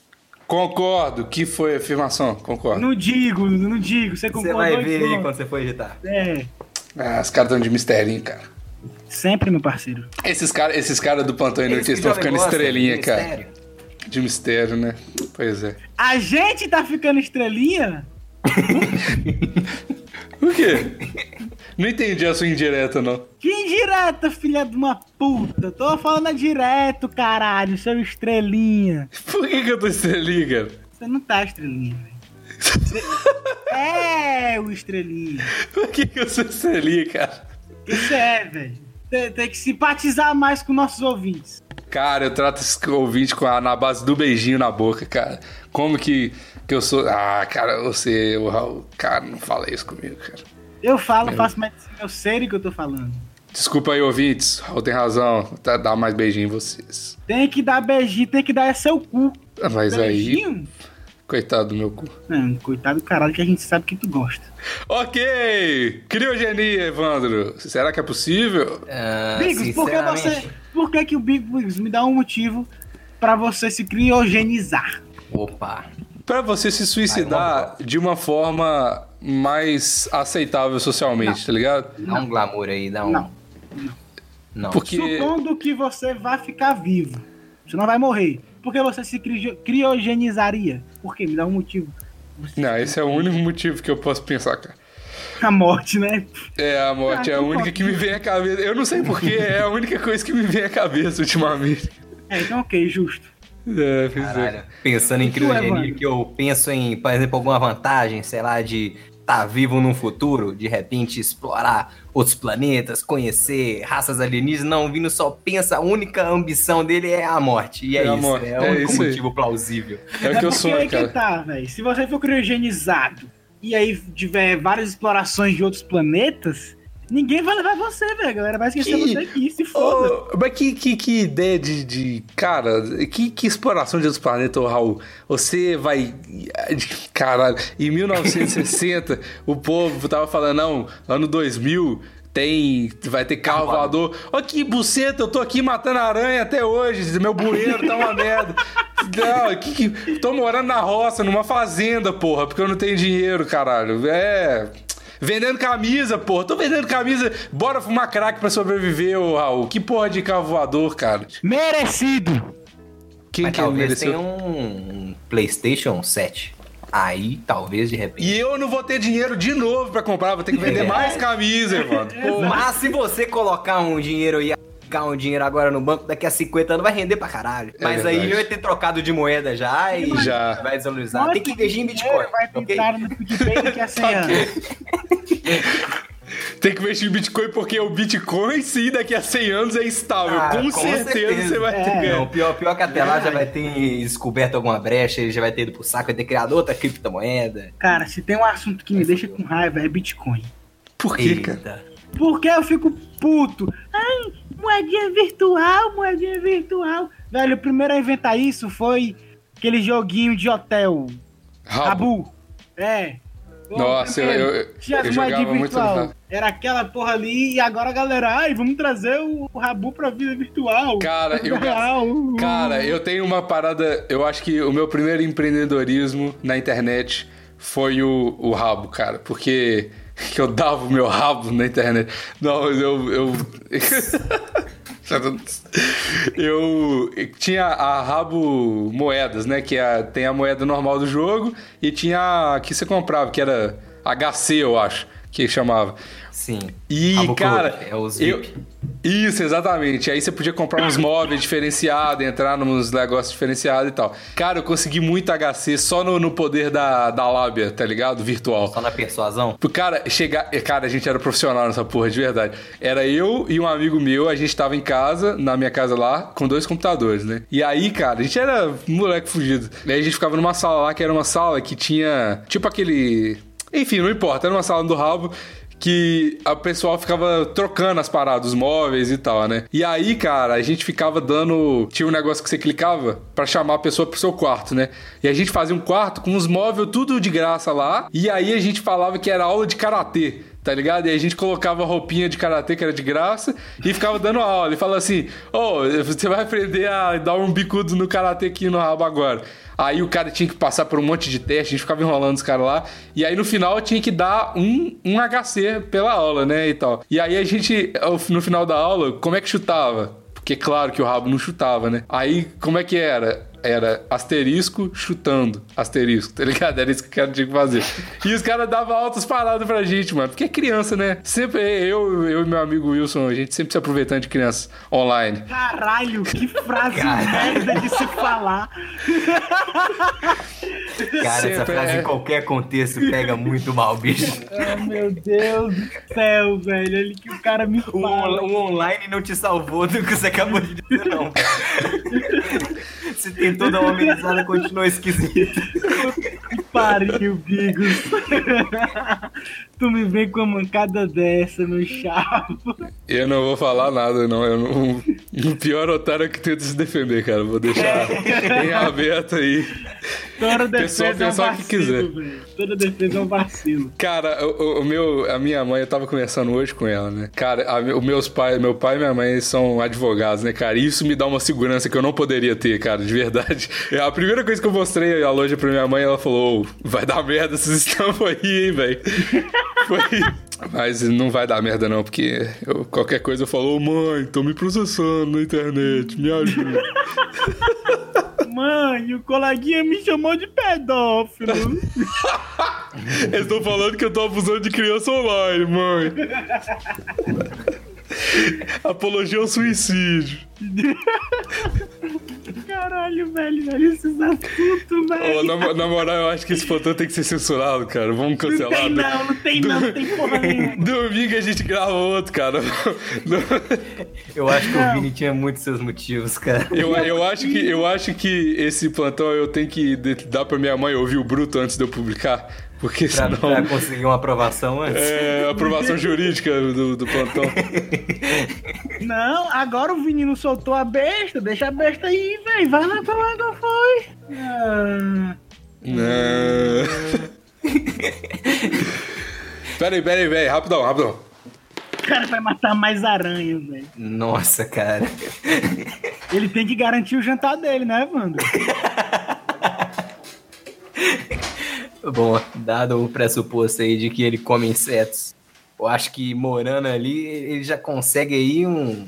S3: Concordo. Que foi a afirmação? Concordo.
S2: Não digo, não digo. Você
S1: Você
S2: concordou
S1: vai ver aí quando você for editar.
S2: É,
S3: Ah, os caras estão de misterinho, cara.
S2: sempre, meu parceiro.
S3: Esses caras esses cara do Plantão Inútil
S1: que
S3: estão ficando estrelinha,
S1: de
S3: cara.
S1: mistério.
S3: De mistério, né? Pois é.
S2: A gente tá ficando estrelinha?
S3: O quê? Não entendi a sua indireta, não.
S2: Que indireta, filha de uma puta. Tô falando direto, caralho, seu estrelinha.
S3: Por que, que eu tô estrelinha, cara?
S2: Você não tá estrelinha, velho. Você- É o estrelinha.
S3: Por que, que eu sou estrelinha, cara?
S2: Isso é, velho. Tem, tem que simpatizar mais com nossos ouvintes.
S3: Cara, eu trato esse ouvinte com a, na base do beijinho na boca, cara. Como que, que eu sou. Ah, cara, você, o Raul. Cara, não fala isso comigo, cara.
S2: Eu falo, faço mais eu sei do que eu tô falando.
S3: Desculpa aí, ouvintes. Raul tem razão. Tá, dá mais beijinho em vocês.
S2: Tem que dar beijinho, tem que dar é seu cu.
S3: Ah, Mas aí,
S2: Beijinho?
S3: coitado do meu cu.
S2: Não, coitado do caralho que a gente sabe que tu gosta.
S3: Ok! Criogenia, Evandro. Será que é possível?
S1: Ah,
S2: Bigos, por que você. Por que, que o Bigos me dá um motivo pra você se criogenizar?
S1: Opa.
S3: Pra você se suicidar de uma forma mais aceitável socialmente, tá ligado?
S1: Dá um glamour aí, dá um.
S2: Não.
S1: Não.
S3: Porque.
S2: Supondo que você vai ficar vivo. Você não vai morrer. Por que você se cri- criogenizaria? Por quê? Me dá um motivo.
S3: Não, esse é o único motivo que eu posso pensar, cara.
S2: A morte, né?
S3: É, a morte
S2: Ah,
S3: é a única
S2: bom.
S3: que me vem à cabeça. Eu não sei porquê, é a única coisa que me vem à cabeça ultimamente.
S2: É, então ok, justo.
S3: É, é.
S1: Caralho. Pensando em
S2: tu,
S1: criogenia,
S2: Evandro?
S1: que eu penso em, por exemplo, alguma vantagem, sei lá, de estar vivo num futuro, de repente explorar outros planetas, conhecer raças alienígenas. Não, o Vino só pensa, a única ambição dele é a morte. E é,
S3: É
S1: isso,
S3: morte,
S1: é o
S3: é
S1: único
S3: isso aí.
S1: motivo plausível.
S3: É o que eu sou,
S2: aí que
S3: cara.
S2: tá, velho. Se você for criogenizado e aí tiver várias explorações de outros planetas, ninguém vai levar você, velho. A galera vai esquecer
S3: Que-
S2: você aqui, se foda.
S3: Ô, mas que, que, que ideia de, de- Cara, que, que exploração de outros planetas, ô Raul? Você vai. Caralho, em 1960, o povo tava falando, não, ano 2000. Tem. Vai ter carro voador. Ó, que buceta, eu tô aqui matando aranha até hoje. Meu bueiro tá uma merda. Não, que, que, tô morando na roça, numa fazenda, porra, porque eu não tenho dinheiro, caralho. É. Vendendo camisa, porra. Tô vendendo camisa. Bora fumar crack pra sobreviver, ô Raul. Que porra de carro voador, cara.
S2: Merecido!
S3: Quem
S1: Mas
S3: que
S1: talvez
S3: mereceu?
S1: tenha um PlayStation 7. Aí, talvez, de repente.
S3: E eu não vou ter dinheiro de novo pra comprar. Vou ter que vender
S1: É.
S3: mais camisa. Pô,
S1: Mas se você colocar um dinheiro e colocar um dinheiro agora no banco, daqui a 50 anos vai render pra caralho.
S3: É
S1: Mas aí
S3: verdade.
S1: vai ter trocado de moeda já e
S3: Já.
S1: vai desvalorizar. Tem que investir em Bitcoin.
S2: Vai
S1: ok?
S2: entrar no PicPay daqui a 100 anos.
S3: Tem que investir em Bitcoin porque o Bitcoin, sim, daqui a 100 anos é estável.
S1: Ah,
S3: com,
S1: com
S3: certeza,
S1: certeza.
S3: você vai ter
S2: É.
S3: ganho.
S1: Não, pior, pior que até lá já vai ter descoberto alguma brecha, ele já vai ter ido pro saco, vai ter criado outra criptomoeda.
S2: Cara, se tem um assunto que me deixa com raiva é Bitcoin.
S3: Por quê, cara?
S1: Eita.
S2: Porque eu fico puto. Ai, moedinha virtual, moedinha virtual. Velho, o primeiro a inventar isso foi aquele joguinho de hotel.
S3: Rabo.
S2: Rabu. É.
S3: Nossa, eu, eu,
S2: Tinha
S3: eu jogava muito
S2: virtual.
S3: Rabo.
S2: Era aquela porra ali e agora a galera, ai, vamos trazer o, o Rabu pra vida virtual.
S3: Cara, eu. Cara, eu tenho uma parada. Eu acho que o meu primeiro empreendedorismo na internet foi o, o rabo, cara. Porque que eu dava o meu rabo na internet. Não, eu. Eu, eu tinha a rabo moedas, né? Que é, tem a moeda normal do jogo e tinha a que você comprava, que era HC, eu acho, que chamava.
S1: Sim.
S3: E, cara,
S1: é os
S3: eu...
S1: VIP.
S3: Isso, exatamente. Aí você podia comprar uns móveis diferenciados, entrar nos negócios diferenciados e tal. Cara, eu consegui muito HC só no, no poder da, da lábia, tá ligado? Virtual.
S1: Só na persuasão.
S3: Cara chegar. Cara, a gente era profissional nessa porra, de verdade. Era eu e um amigo meu, a gente tava em casa, na minha casa lá, com dois computadores, né? E aí, cara, a gente era moleque fugido. E aí a gente ficava numa sala lá, que era uma sala que tinha. Tipo aquele. Enfim, não importa, era uma sala do rabo que a pessoal ficava trocando as paradas, os móveis e tal, né? E aí, cara, a gente ficava dando. Tinha um negócio que você clicava pra chamar a pessoa pro seu quarto, né? E a gente fazia um quarto com os móveis tudo de graça lá. E aí a gente falava que era aula de karatê. Tá ligado? E a gente colocava roupinha de karatê que era de graça e ficava dando aula. E falava assim: Ô, você vai aprender a dar um bicudo no karatê aqui no rabo agora. Aí o cara tinha que passar por um monte de teste, a gente ficava enrolando os caras lá. E aí no final tinha que dar um, um HC pela aula, né? E tal. E aí a gente, no final da aula, como é que chutava? Porque claro que o rabo não chutava, né? Aí como é que era? Era asterisco chutando. Asterisco, tá ligado? Era isso que o cara tinha que fazer. E os caras davam altas paradas pra gente, mano. Porque é criança, né? Sempre eu, eu e meu amigo Wilson, a gente sempre se aproveitando de crianças online.
S2: Caralho, que frase merda de se falar.
S1: Cara, essa
S3: Sempre
S1: frase
S3: é.
S1: em qualquer contexto pega muito mal, bicho.
S2: Ah, meu Deus do céu, velho. Olha que o cara me
S1: O,
S2: fala.
S1: on- o online não te salvou do que você acabou de dizer, não. Você tentou dar uma amenizada, continuou esquisito.
S2: Que pariu, Bigos. tu me vem com uma mancada dessa, meu chavo.
S3: Eu não vou falar nada, não. Eu não... O pior otário é que tenta se defender, cara. Vou deixar em aberto aí.
S2: Toda
S3: Pessoal
S2: defesa é um
S3: pensar o que quiser.
S2: vacilo, velho. Toda defesa é um vacilo.
S3: Cara, o, o- o meu, a minha mãe, eu tava conversando hoje com ela, né? Cara, a, os meus pais, meu pai e minha mãe são advogados, né, cara? E isso me dá uma segurança que eu não poderia ter, cara, de verdade. A primeira coisa que eu mostrei a loja pra minha mãe, ela falou: "Ô, vai dar merda esses estampas aí, hein, velho. Foi. Mas não vai dar merda, não, porque eu- qualquer coisa eu falo, ô mãe, tô me processando na internet, me ajuda.
S2: Mãe, o coleguinha me chamou de pedófilo.
S3: Eles estão falando que eu tô abusando de criança online, mãe. Apologia ao suicídio.
S2: Caralho, velho, velho, esses assuntos, velho.
S3: Ô, na, na moral, eu acho que esse plantão tem que ser censurado, cara. Vamos
S2: Não
S3: cancelar.
S2: tem não, não tem não, não tem porra nenhuma.
S3: Domingo a gente grava outro, cara.
S1: Eu acho que
S2: Não.
S1: o Vini tinha muitos seus motivos, cara.
S3: Eu, eu, acho que, eu acho que esse plantão eu tenho que dar pra minha mãe ouvir o bruto antes de eu publicar. Porque
S1: Pra,
S3: senão.
S1: pra conseguir uma aprovação antes.
S3: É, aprovação jurídica do, do plantão.
S2: Não, agora o menino soltou a besta, deixa a besta aí, velho. Vai lá pra lá, não foi. Ah,
S3: Não. Peraí, peraí, peraí, rapidão, rapidão.
S2: o cara vai matar mais aranhas, velho.
S1: Nossa, cara.
S2: Ele tem que garantir o jantar dele, né, Wanda?
S1: Bom, dado o pressuposto aí de que ele come insetos, eu acho que morando ali, ele já consegue aí um-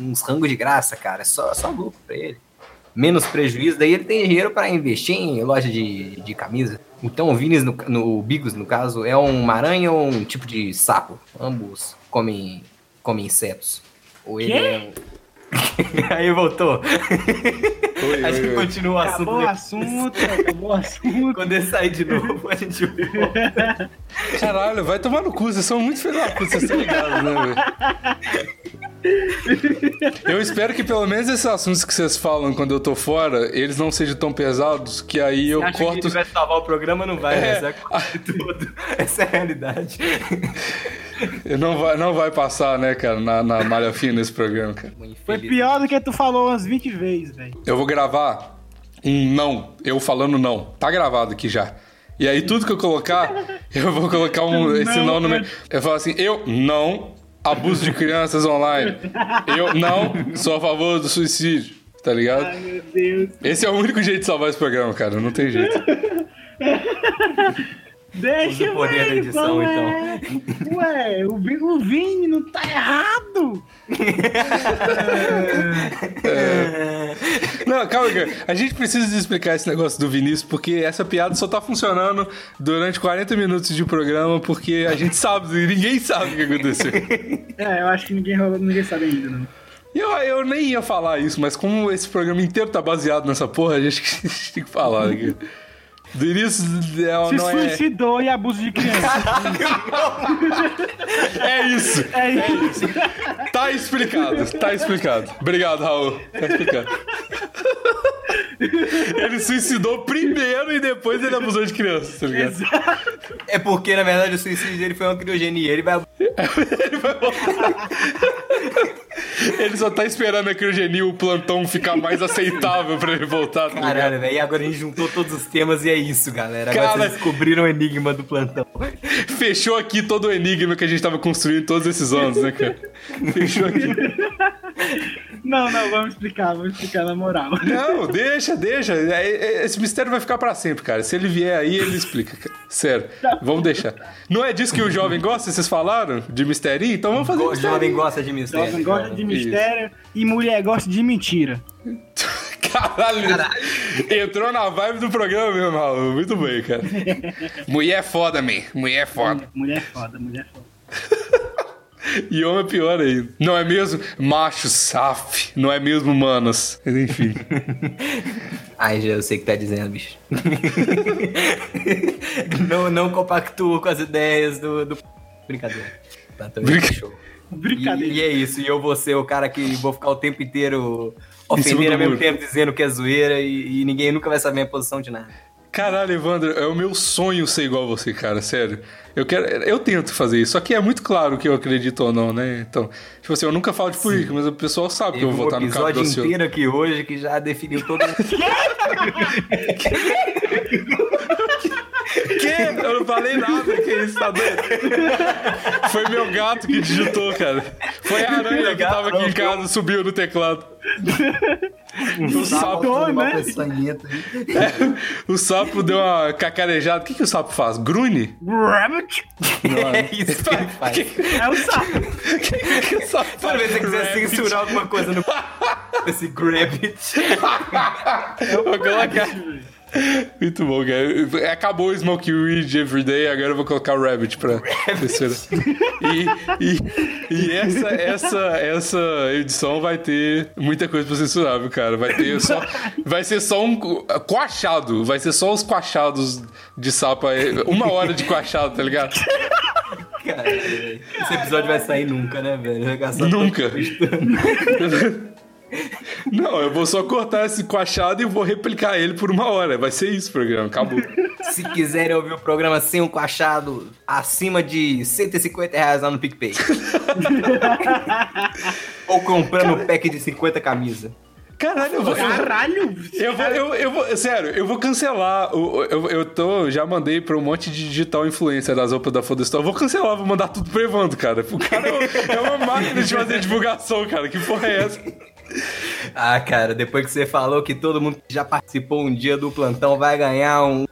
S1: uns rangos de graça, cara. Só, só lucro pra ele. Menos prejuízo, daí ele tem dinheiro pra investir em loja de, de camisa. Então o Vinis, no, no o Bigos, no caso, é uma aranha ou um tipo de sapo? Ambos comem, comem insetos. Ou ele é um... aí voltou.
S3: Oi,
S1: a gente
S3: oi.
S1: continua o assunto.
S2: Acabou o assunto, acabou o assunto.
S1: Quando ele sair de novo, a gente volta.
S3: Caralho, vai tomar no cu, vocês são muito filhos da puta, vocês estão ligados, né, velho? Eu espero que pelo menos esses assuntos que vocês falam quando eu tô fora, eles não sejam tão pesados que aí eu
S1: Acha que
S3: corto.
S1: ele vai salvar o programa? Não vai,
S3: É.
S1: né? Você cortar tudo. Essa é a realidade.
S3: Não vai, não vai passar, né, cara, na, na malha fina esse programa, cara.
S2: Foi pior do que tu falou umas 20 vezes, velho.
S3: Eu vou gravar um não, eu falando não. Tá gravado aqui já. E aí tudo que eu colocar, eu vou colocar um, esse
S2: Não,
S3: não no meio. Eu falo assim, eu não abuso de crianças online. Eu não sou a favor do suicídio, tá ligado?
S2: Ai, meu Deus.
S3: Esse é o único jeito de salvar esse programa, cara. Não tem jeito.
S2: Deixa
S1: Usa o poder da edição, então.
S2: ué. Ué, o, o Vini não tá errado.
S3: Não, calma, cara. A gente precisa explicar esse negócio do Vinícius, porque essa piada só tá funcionando durante 40 minutos de programa, porque a gente sabe, ninguém sabe o que aconteceu.
S2: É, eu acho que ninguém, ninguém sabe ainda, não.
S3: Eu, eu nem ia falar isso, mas como esse programa inteiro tá baseado nessa porra, a gente tem que falar aqui. Do início é,
S2: Se
S3: não é.
S2: suicidou e abuso de criança.
S3: É isso.
S2: É isso.
S3: Tá explicado, tá explicado. Obrigado, Raul. Tá explicado. Ele suicidou primeiro e depois ele abusou de criança, tá ligado?
S1: É porque, na verdade, o suicídio dele foi uma criogenia. Ele vai.
S3: Ele só tá esperando a criogenia o plantão ficar mais aceitável pra ele voltar, tá?
S1: Caralho, velho. E agora a gente juntou todos os temas e é isso, galera. Agora
S3: Cara-
S1: vocês descobriram o enigma do plantão.
S3: Fechou aqui todo o enigma que a gente tava construindo todos esses anos, né, cara? Fechou aqui.
S2: Não, não, vamos explicar, vamos explicar na moral.
S3: Não, deixa, deixa. É, é, Esse mistério vai ficar pra sempre, cara. Se ele vier aí, ele explica. cara. Sério, vamos deixar. Não é disso que o jovem gosta, vocês falaram? De misterinho? Então vamos fazer
S1: O
S3: mistério.
S1: jovem gosta de mistério.
S2: Jovem gosta
S1: cara.
S2: de mistério e mulher gosta de mentira.
S3: Caralho, entrou na vibe do programa mesmo, Raul. Muito bem, cara. Mulher é foda, man. Mulher é foda.
S2: Mulher é foda, mulher é foda.
S3: E homem é pior ainda. Não é mesmo? Macho, saf. Não é mesmo, manos. Mas, Enfim.
S1: Ai, já eu sei o que tá dizendo, bicho. não, não compactuo com as ideias do. do... Brincadeira. Tá,
S3: Brinca-
S1: show. E,
S2: Brincadeira.
S1: e é isso, e eu vou ser o cara que vou ficar o tempo inteiro ofendendo
S3: do
S1: ao mesmo tempo, dizendo que é zoeira e, e ninguém nunca vai saber a minha posição de nada.
S3: Caralho, Evandro, é o meu sonho ser igual a você, cara, sério. Eu quero, eu tento fazer isso, só que é muito claro que eu acredito ou não, né? Então, tipo assim, eu nunca falo de política, mas o pessoal sabe que eu vou
S1: um
S3: votar no
S1: episódio
S3: Capitão
S1: inteiro aqui hoje que já definiu todo mundo.
S3: Que? Eu não falei nada, que isso, tá doido? Foi meu gato que digitou, cara. Foi a aranha que tava aqui em casa, subiu no teclado. O sapo,
S2: né?
S1: aí.
S3: o sapo deu uma cacarejada. O que, que o sapo faz? Grune?
S2: Rabbit
S1: É isso que ele faz.
S2: é o sapo.
S3: O que, que o sapo
S1: Toda vez que você quiser
S3: Rabbit.
S1: censurar alguma coisa no. Esse Grabbit.
S3: Vou colocar. Muito bom, cara. Acabou o Smoke Weed Everyday, agora eu vou colocar o Rabbit pra censurar. E, e, e essa, essa, essa edição vai ter muita coisa pra censurar, viu, cara? Vai ter só. Vai ser só um coachado. Vai ser só os coachados de sapo aí. Uma hora de coachado, tá ligado?
S1: Cara, esse episódio vai sair nunca, né, velho?
S3: Nunca. Não, eu vou só cortar esse coachado e vou replicar ele por uma hora. Vai ser isso o programa, acabou.
S1: Se quiserem ouvir o programa sem um coachado, acima de 150 reais lá no PicPay. Ou comprando um pack de 50 camisas.
S3: Caralho, eu vou.
S2: Caralho.
S3: Eu vou, eu, eu vou, sério, eu vou cancelar. o- Eu, eu tô, já mandei pra um monte de digital influencer das roupas da Foda Store. Eu vou cancelar, vou mandar tudo pro Evandro, cara. O cara é é uma máquina de fazer divulgação, cara. Que porra é essa?
S1: Ah, cara, depois que você falou que todo mundo que já participou um dia do plantão vai ganhar um.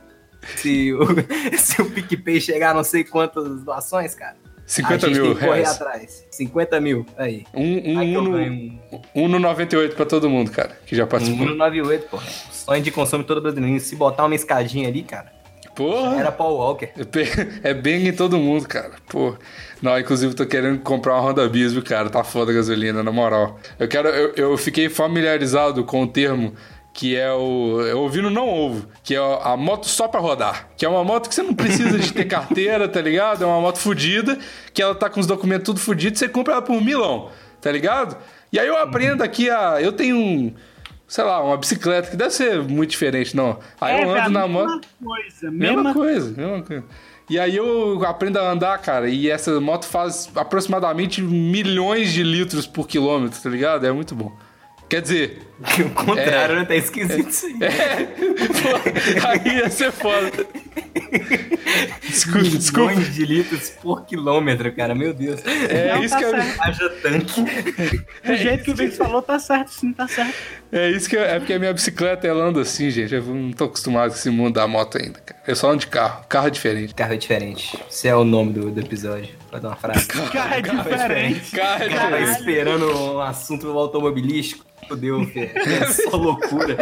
S1: Se o, se o PicPay chegar a não sei quantas doações, cara. a
S3: 50
S1: gente
S3: mil
S1: tem que correr
S3: reais.
S1: atrás. 50 mil, aí.
S3: Um, um,
S1: Aí eu
S3: um,
S1: ganho
S3: no, um no 98 pra todo mundo, cara, que já
S1: um
S3: participou.
S1: 198, porra. Sonho de consumo todo brasileiro. Se botar uma escadinha ali, cara,
S3: Porra.
S1: era Paul Walker.
S3: É bem- É em todo mundo, cara. Pô. Não, inclusive tô querendo comprar uma Honda Bis, viu, cara? Tá foda a gasolina, na moral. Eu quero. Eu, eu fiquei familiarizado com o termo que é o. Eu ouvi no não ovo, que é a moto só pra rodar. Que é uma moto que você não precisa de ter carteira, tá ligado? É uma moto fodida, que ela tá com os documentos tudo fodidos, você compra ela por um milão, tá ligado? E aí eu aprendo aqui a. Eu tenho um. Sei lá, uma bicicleta que deve ser muito diferente, não. Aí
S2: É,
S3: eu ando na moto.
S2: coisa,
S3: Mesma,
S2: mesma
S3: coisa, mesma coisa. E aí eu aprendo a andar, cara, e essa moto faz aproximadamente milhões de litros por quilômetro, tá ligado? É muito bom. Quer dizer,
S1: O contrário, né? Tá esquisito isso aí.
S3: pô, aí ia ser foda. Desculpa, desculpa.
S1: Milhões de litros por quilômetro, cara. Meu Deus.
S3: É
S2: Não,
S3: isso,
S2: tá
S3: que eu.
S1: Haja tanque.
S2: Do jeito que o Victor falou, tá certo, sim, tá certo.
S3: é isso que eu, é porque a minha bicicleta ela anda assim, gente. Eu não tô acostumado com esse mundo da moto ainda, cara. Eu só ando de carro. Carro é diferente.
S1: Carro é diferente. Esse é o nome do, do episódio. Pode dar uma frase.
S2: Cara, é diferente.
S3: Carro é
S1: Tava
S3: diferente.
S1: esperando um assunto automobilístico. Fudeu. É só loucura.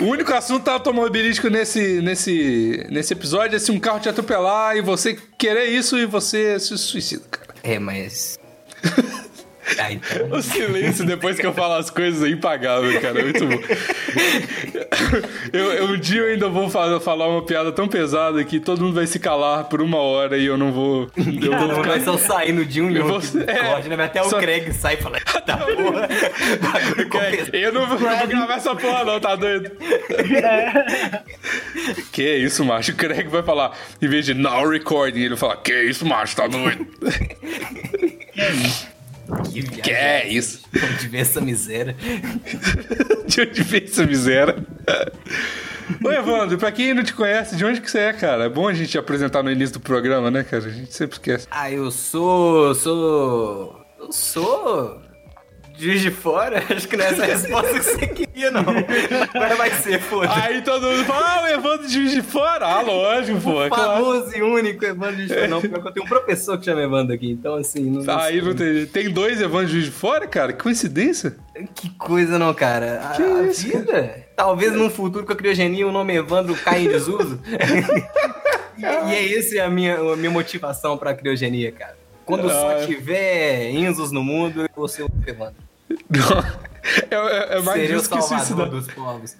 S3: O único assunto automobilístico nesse, nesse, nesse episódio é se um carro te atropelar e você querer isso e você se suicida, cara.
S1: É, mas. Ah, então.
S3: O silêncio depois que eu falo as coisas é impagável, cara. É muito bom. Eu, eu- um dia eu ainda vou fa- falar uma piada tão pesada que todo mundo vai se calar por uma hora e eu não vou. Eu vou
S1: Não vai só saindo de um
S3: Eu vou- é.
S1: Discord, né? Até o
S3: Só-
S1: Craig sai e fala: tá porra.
S3: Eu não vou, não vou gravar essa porra, não, tá doido? Que isso, macho? O Craig vai falar, em vez de now recording, ele vai falar, que isso, macho, tá doido?
S1: Que viagem.
S3: Que é isso?
S1: De ver essa miséria.
S3: De onde veio essa miséria? Ô, Evandro, pra quem não te conhece, de onde que você é, cara? É bom a gente te apresentar no início do programa, né, cara? A gente sempre esquece.
S1: Ah, eu sou. sou. Eu sou. Juiz de fora? Acho que não é essa a resposta que você queria, não. Agora vai ser, foda-se.
S3: Aí todo mundo fala, ah, o Evandro de Juiz de Fora. Ah, lógico, pô, é claro.
S1: Famoso e único Evandro Juiz de fora. Não, pior que eu tenho um professor que chama Evandro aqui, então assim. Não, não
S3: Aí não tem... Tem dois Evandro de Juiz de Fora, cara? Que coincidência.
S1: Que coisa, não, cara.
S3: Que
S1: a
S3: isso,
S1: vida. Talvez num futuro com a criogenia o nome Evandro caia em desuso. e, é esse a minha, a minha motivação pra criogenia, cara. Quando
S3: Ah.
S1: só tiver Enzos no mundo, eu vou ser o Evandro.
S3: É, é- é mais
S1: Seria o salvador
S3: suicidar.
S1: dos povos.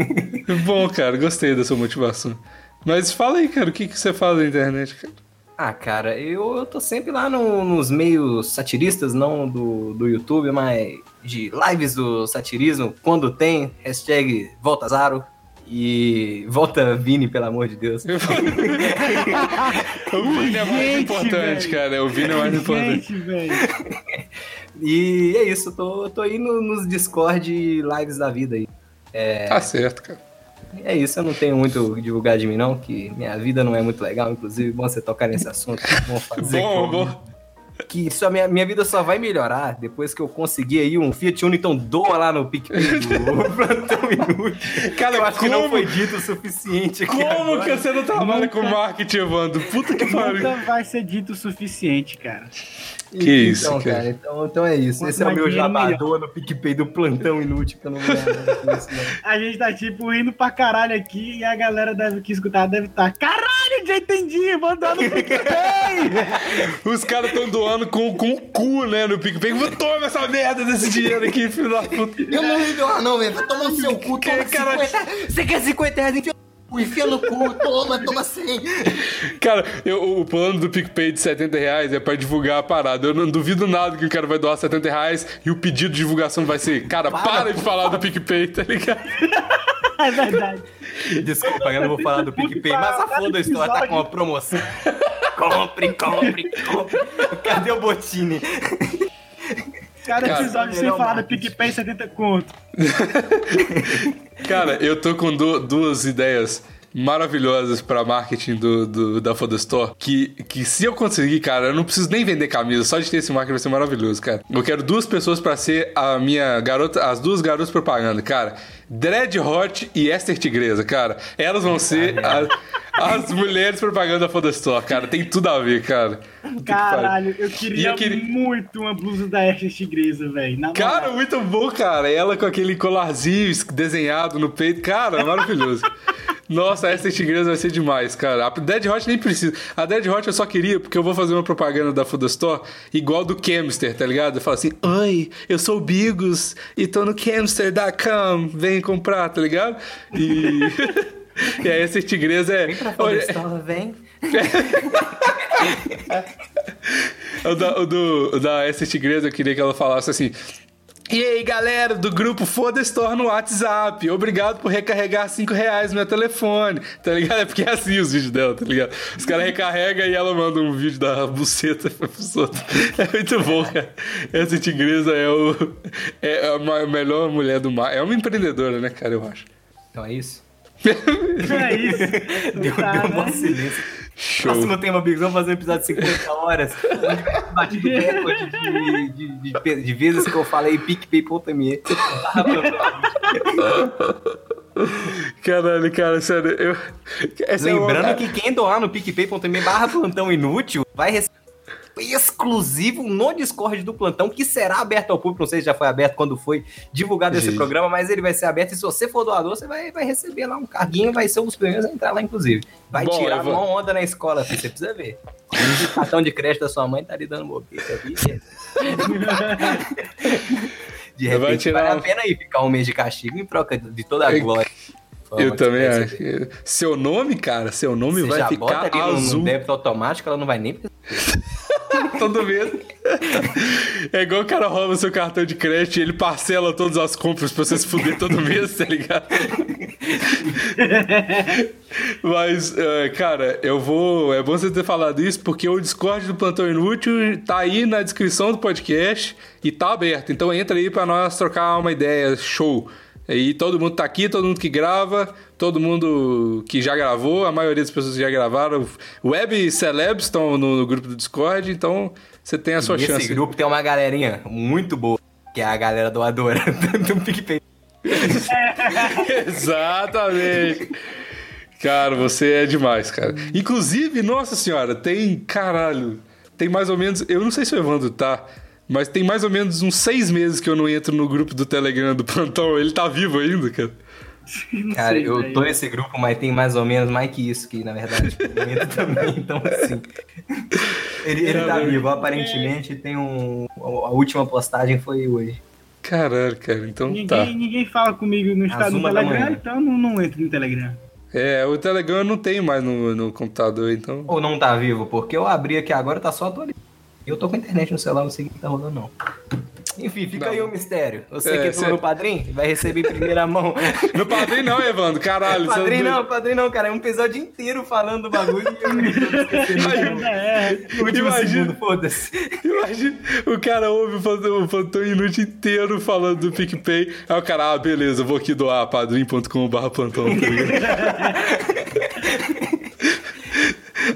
S3: Bom, cara, gostei da sua motivação. Mas fala aí, cara, o que, que você faz na internet, cara?
S1: Ah, cara, eu, eu tô sempre lá no- nos meios satiristas, não do, do YouTube, mas de lives do satirismo, quando tem, hashtag Volta Zaro e Volta Vini, pelo amor de Deus.
S3: O Vini é mais importante,
S2: velho.
S3: cara. O Vini é mais importante.
S2: Gente.
S1: E é isso, tô, tô aí no- nos Discord lives da vida aí.
S3: Tá certo, cara.
S1: É isso, eu não tenho muito o que divulgar de mim, não, que minha vida não é muito legal, inclusive, bom você tocar nesse assunto. Bom fazer
S3: Bom,
S1: que,
S3: bom.
S1: que só minha, minha vida só vai melhorar depois que eu conseguir aí um Fiat Uno, então doa lá no PicPay do Plantão Inútil.
S3: Cara,
S1: eu acho que não
S3: como-
S1: foi dito o suficiente aqui
S3: Como
S1: agora.
S3: que você não trabalha com marketing, Evandro? Puta que pariu.
S2: Nunca vai ser dito o suficiente, cara.
S3: Que isso,
S1: então,
S3: cara.
S1: cara. Então, então é isso.
S2: Quanto
S1: Esse é o meu jabador no PicPay do Plantão Inútil, que eu não vou não.
S2: A gente tá tipo rindo pra caralho aqui e a galera deve que escutar deve estar. Caralho, já entendi, mandando no PicPay!
S3: Os caras estão doando com, com o cu, né, no PicPay. Toma essa merda desse dinheiro aqui, filho da puta.
S1: Eu não me dou, não, velho. Vai tomar no seu cu, toma
S3: Que cara-
S1: 50. Você quer 50 reais? Enfia cu, enfia no cu, toma, toma 100.
S3: Cara, eu- o plano do PicPay de 70 reais é pra divulgar a parada. Eu não duvido nada que o cara vai doar 70 reais e o pedido de divulgação vai ser, cara, para, de falar do PicPay, tá ligado?
S2: é verdade.
S1: Desculpa, eu não vou falar do PicPay, mas a foda história tá com uma promoção. Compre, compre, compre. Cadê o Botini?
S2: Cada
S3: Cara,
S2: episódio sem falar do
S1: marketing.
S2: PicPay 70 conto.
S3: Cara, eu tô com du- duas ideias maravilhosas pra marketing do, do- da Foda Store. Que, que se eu conseguir, cara, eu não preciso nem vender camisa. Só de ter esse marketing vai ser maravilhoso, cara. Eu quero duas pessoas pra ser a minha garota, as duas garotas propaganda, cara. Dread Hot e Esther Tigresa, cara. Elas vão ser a- as mulheres propaganda da Foda Store, cara. Tem tudo a ver, cara. Puta que.
S2: Caralho, eu queria,
S3: eu queria-
S2: muito uma blusa da Ashley Tigresa, velho.
S3: Cara,
S2: moral.
S3: muito bom, cara. Ela com aquele colarzinho desenhado no peito. Cara, maravilhoso. Nossa, essa tigresa vai ser demais, cara. A Dead Hot nem precisa. A Dead Hot eu só queria porque eu vou fazer uma propaganda da Food Store igual do Camster, tá ligado? Eu falo assim: Oi, eu sou o Bigos e tô no Camster.com. Vem comprar, tá ligado? E. e aí, essa tigresa é.
S1: Vem pra Store, vem.
S3: O da, o do, o da essa tigresa, eu queria que ela falasse assim. E aí, galera do grupo Foda Store no WhatsApp, obrigado por recarregar 5 reais no meu telefone, tá ligado? É porque é assim os vídeos dela, tá ligado? Os caras recarregam e ela manda um vídeo da buceta pros outros. É muito bom, cara. Essa tigresa é, o, é a melhor mulher do mar. É uma empreendedora, né, cara, eu acho.
S1: Então é isso.
S2: É isso.
S1: Deu,
S2: Tá,
S1: deu um
S2: né?
S1: silêncio.
S3: Show.
S1: Próximo tema, Bigos, vamos fazer um episódio de 50 horas. Onde vai ter batido recorde de, de, de, de, de vezes que eu falei PicPay.me.
S3: Caralho, cara, sério, eu. Essa é uma-
S1: Lembrando que quem doar no PicPay.me barra plantão inútil vai receber exclusivo no Discord do plantão, que será aberto ao público. Não sei se já foi aberto quando foi divulgado esse programa, mas ele vai ser aberto. E se você for doador, você vai, vai receber lá um carguinho, vai ser um dos primeiros a entrar lá, inclusive. Vai
S3: Bom,
S1: tirar uma onda na escola, filho, você precisa ver. O cartão de crédito da sua mãe tá lhe dando bobeira. De repente,
S3: tirar
S1: vale a pena aí ficar um mês de castigo em troca de toda a
S3: Eu-
S1: glória.
S3: Eu também
S1: que
S3: acho.
S1: receber.
S3: Seu nome, cara, seu nome
S1: Você
S3: vai
S1: já
S3: ficar
S1: bota
S3: azul
S1: no débito automático, ela não vai nem
S3: todo mês. É igual o cara rouba seu cartão de crédito e ele parcela todas as compras pra você se fuder todo mês, tá ligado? Mas, é, cara, eu vou. É bom você ter falado isso, porque o Discord do Plantão Inútil tá aí na descrição do podcast e tá aberto. Então entra aí pra nós trocar uma ideia. Show. E todo mundo tá aqui, todo mundo que grava, todo mundo que já gravou, a maioria das pessoas que já gravaram. Web celebs estão no, no grupo do Discord, então você tem a sua
S1: Nesse
S3: chance.
S1: grupo tem uma galerinha muito boa, que é a galera doadora do PicPay.
S3: Exatamente. Cara, você é demais, cara. Inclusive, nossa senhora, tem. Caralho. Tem mais ou menos. Eu não sei se o Evandro tá. Mas tem mais ou menos uns seis meses que eu não entro no grupo do Telegram do plantão. Ele tá vivo ainda, cara.
S2: Não
S1: Cara,
S2: sei,
S1: eu tô nesse grupo, mas tem mais ou menos mais que isso, que na verdade eu entro também, então assim. Ele, ele tá vivo, aparentemente tem um. A última postagem foi hoje.
S3: Caralho, cara. Então
S2: Ninguém,
S3: tá.
S2: ninguém fala comigo no, estado,
S1: da
S2: Telegram, então não, não entro no Telegram.
S3: É, o Telegram eu não tenho mais no, no computador, então.
S1: Ou não tá vivo, porque eu abri aqui agora tá só atualizado. Eu tô com a internet no celular, não sei o que tá rolando, não. Enfim, fica
S3: Não.
S1: aí o mistério. Você
S3: É,
S1: que
S3: cê-
S1: entrou no padrinho vai receber em primeira mão.
S3: No padrinho não, Evandro, caralho.
S1: padrinho
S3: é
S1: não, padrinho não, cara. É um episódio inteiro falando do bagulho e eu esqueci último-
S2: É,
S1: último
S3: Imagina.
S1: foda-se.
S3: Imagina, o cara ouve o Plantão- o Inútil inteiro falando do PicPay. Aí o cara, ah, beleza, eu vou aqui doar padrim.com.br plantão?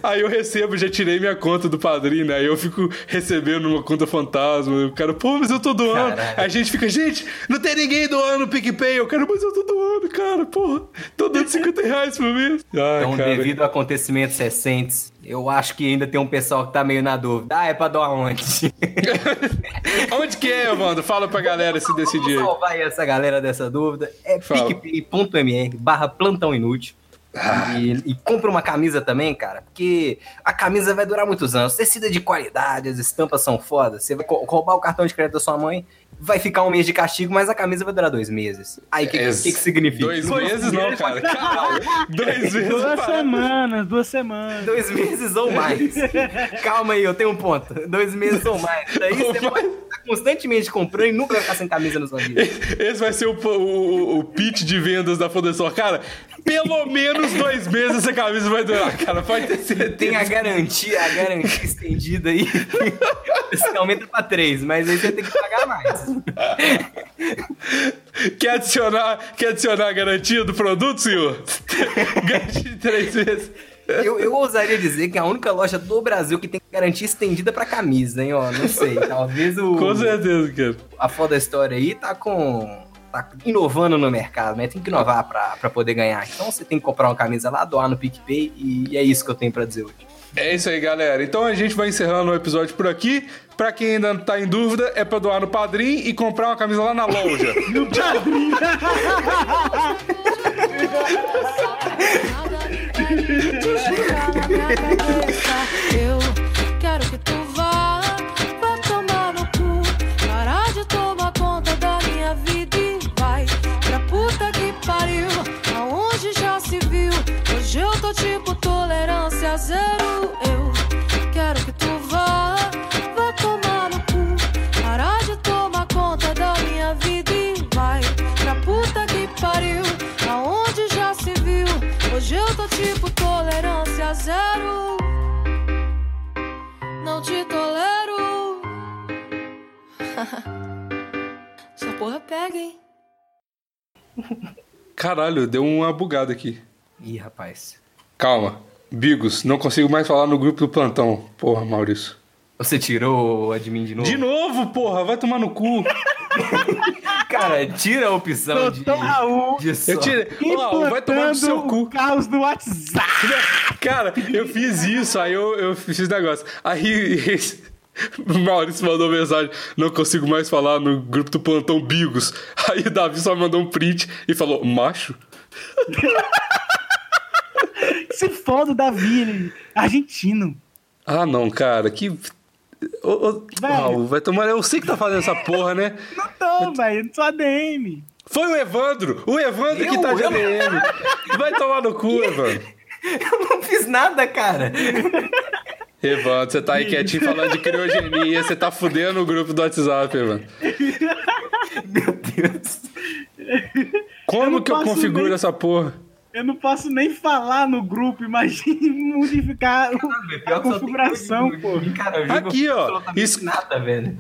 S3: Aí eu recebo, já tirei minha conta do padrinho, né? Aí eu fico recebendo uma conta fantasma. O cara, pô, mas eu tô doando.
S1: Caralho.
S3: Aí a gente fica, gente, não tem ninguém doando o PicPay. Eu quero, mas eu tô doando, cara, porra. Tô dando 50 reais por mês. Ai,
S1: Então,
S3: cara.
S1: devido a acontecimentos recentes, eu acho que ainda tem um pessoal que tá meio na dúvida. Ah, é pra doar onde?
S3: Onde que é, Evandro? Fala pra galera se decidir.
S1: Vamos salvar aí essa galera dessa dúvida. É picpay.me barra plantão inútil. E, e compra uma camisa também, cara, porque a camisa vai durar muitos anos. Tecida de qualidade, as estampas são fodas. Você vai roubar o cartão de crédito da sua mãe, vai ficar um mês de castigo, mas a camisa vai durar dois meses. Aí o que,
S3: Esse-
S1: que, que significa?
S3: Dois meses não, cara. Caralho. Dois meses.
S2: duas semanas, duas semanas.
S1: Dois meses ou mais. Calma aí, eu tenho um ponto. Dois meses ou mais. Daí
S3: Ou
S1: você vai
S3: mais.
S1: estar constantemente comprando e nunca vai ficar sem camisa na sua vida.
S3: Esse vai ser o, o, o pitch de vendas da Fundação. Cara, pelo menos dois meses essa camisa vai durar, cara. Pode ter certeza.
S1: Tem a garantia, a garantia estendida aí. Você aumenta pra três, mas aí você tem que pagar mais.
S3: Quer adicionar, quer adicionar a garantia do produto, senhor? Garantia de três vezes.
S1: Eu, eu ousaria dizer que é a única loja do Brasil que tem garantia estendida pra camisa, hein, ó. Não sei. Talvez o.
S3: Com certeza, cara.
S1: A foda história aí tá com. tá inovando no mercado, né? Tem que inovar pra, pra poder ganhar. Então você tem que comprar uma camisa lá, doar no PicPay e é isso que eu tenho pra dizer hoje.
S3: É isso aí, galera. Então a gente vai encerrando o episódio por aqui. Pra quem ainda tá em dúvida, é pra doar no Padrim e comprar uma camisa lá na loja.
S5: Eu zero. Não te tolero. Essa porra pega, hein?
S3: Caralho, deu uma bugada aqui.
S1: Ih, rapaz.
S3: Calma. Bigos, não consigo mais falar no grupo do plantão. Porra, Maurício.
S1: Você tirou o admin de novo?
S3: De novo, porra, vai tomar no cu.
S1: Cara, tira a opção de.
S2: Raul
S1: de só.
S3: Eu tirei. Ó, vai tomar no seu cu.
S2: o caos do WhatsApp.
S3: Cara, eu fiz isso, aí eu, eu fiz negócio. Aí o Maurício mandou mensagem: não consigo mais falar no grupo do plantão Bigos. Aí o Davi só mandou um print e falou: macho?
S2: Se foda o Davi, ele é argentino.
S3: Ah, não, cara, que. Ô, ô. Raul, vai tomar. Eu sei que tá fazendo essa porra, né?
S2: Não tô, velho, não sou ADM.
S3: Foi o Evandro! O Evandro que
S1: Eu?
S3: tá de
S1: Eu?
S3: ADM. Vai tomar no cu, Evandro.
S1: Eu não fiz nada, cara.
S3: Evandro, você tá aí quietinho falando de criogenia, você tá fudendo o grupo do WhatsApp, Evandro.
S1: Meu Deus.
S2: Eu
S3: Como
S2: não
S3: que eu configuro
S2: nem-
S3: essa porra?
S2: Eu não posso nem falar no grupo, imagine modificar o- a configuração, pô.
S1: Cara, eu
S3: Aqui, ó, isso-
S1: nada, velho.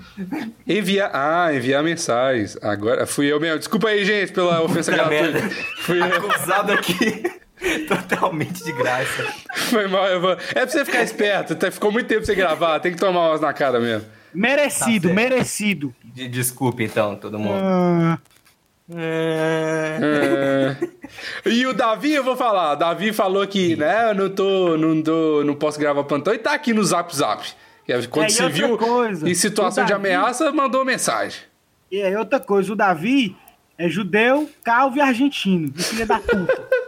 S3: Enviar. Ah, enviar mensagens. Agora fui eu mesmo. Desculpa aí, gente, pela ofensa gratuita. Fui eu.
S1: Acusado aqui. Totalmente de graça.
S3: Foi mal, Evandro. É pra você ficar esperto. tá- Ficou muito tempo sem gravar. Tem que tomar umas na cara mesmo.
S2: Merecido,
S1: Tá
S2: merecido.
S1: De- desculpe, então, todo mundo.
S2: Ah,
S3: É. E o Davi, eu vou falar. Davi falou que, né, eu não tô, não tô, não posso gravar plantão e tá aqui no Zap Zap. E Quando
S2: É,
S3: se viu
S2: coisa,
S3: em situação
S2: o
S3: de
S2: Davi-
S3: ameaça, mandou mensagem.
S2: e aí, outra coisa, o Davi é judeu, calvo e argentino. Filho da puta.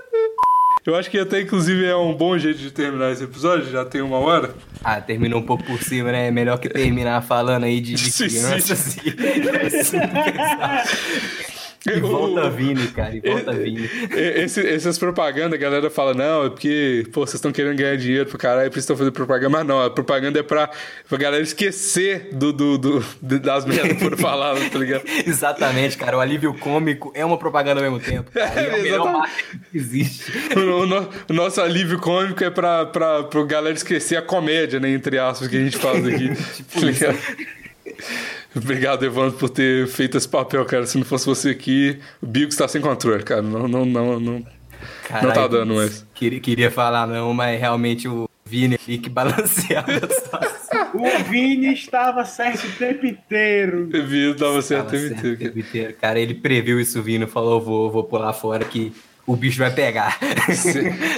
S3: Eu acho que até, inclusive, é um bom jeito de terminar esse episódio. Já tem uma hora.
S1: Ah, terminou um pouco por cima, né? É melhor que terminar falando aí de, de crianças. e- volta Vini, cara, e volta Vini.
S3: Esse, essas propagandas, a galera fala, não, é porque, pô, vocês estão querendo ganhar dinheiro pro caralho, por isso estão fazendo propaganda. Mas não, a propaganda é pra, pra galera esquecer do, do, do- das merdas que foram faladas, tá ligado?
S1: Exatamente, cara. O alívio cômico é uma propaganda ao mesmo tempo. Cara. E É, o melhor marketing que existe.
S3: O, no- o nosso alívio cômico é pra, pra, pra galera esquecer a comédia, né, entre aspas, que a gente faz aqui. Tá ligado? Obrigado, Evandro, por ter feito esse papel, cara. Se não fosse você aqui, o Bigos tá sem controle, cara. Não, não, não, não. Não tá dando mais.
S1: Queria, queria falar não, mas realmente o Vini ali que balanceava a situação.
S2: O Vini estava certo o tempo inteiro.
S3: O
S1: Tava
S3: tempo
S1: certo o tempo inteiro. Cara, ele previu isso vindo, falou, vou, vou pular fora que o bicho vai pegar.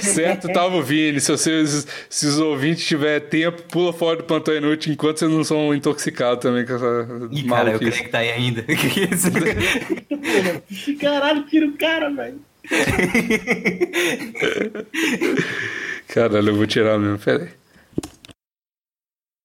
S3: Certo, tava o Vini. Se, vocês, se os ouvintes tiver tempo, pula fora do plantão inútil enquanto vocês não são intoxicados também com essa
S1: Ih, cara, eu creio que tá aí ainda.
S2: Caralho, tira o cara, velho.
S3: Caralho, eu vou tirar mesmo. Pera aí.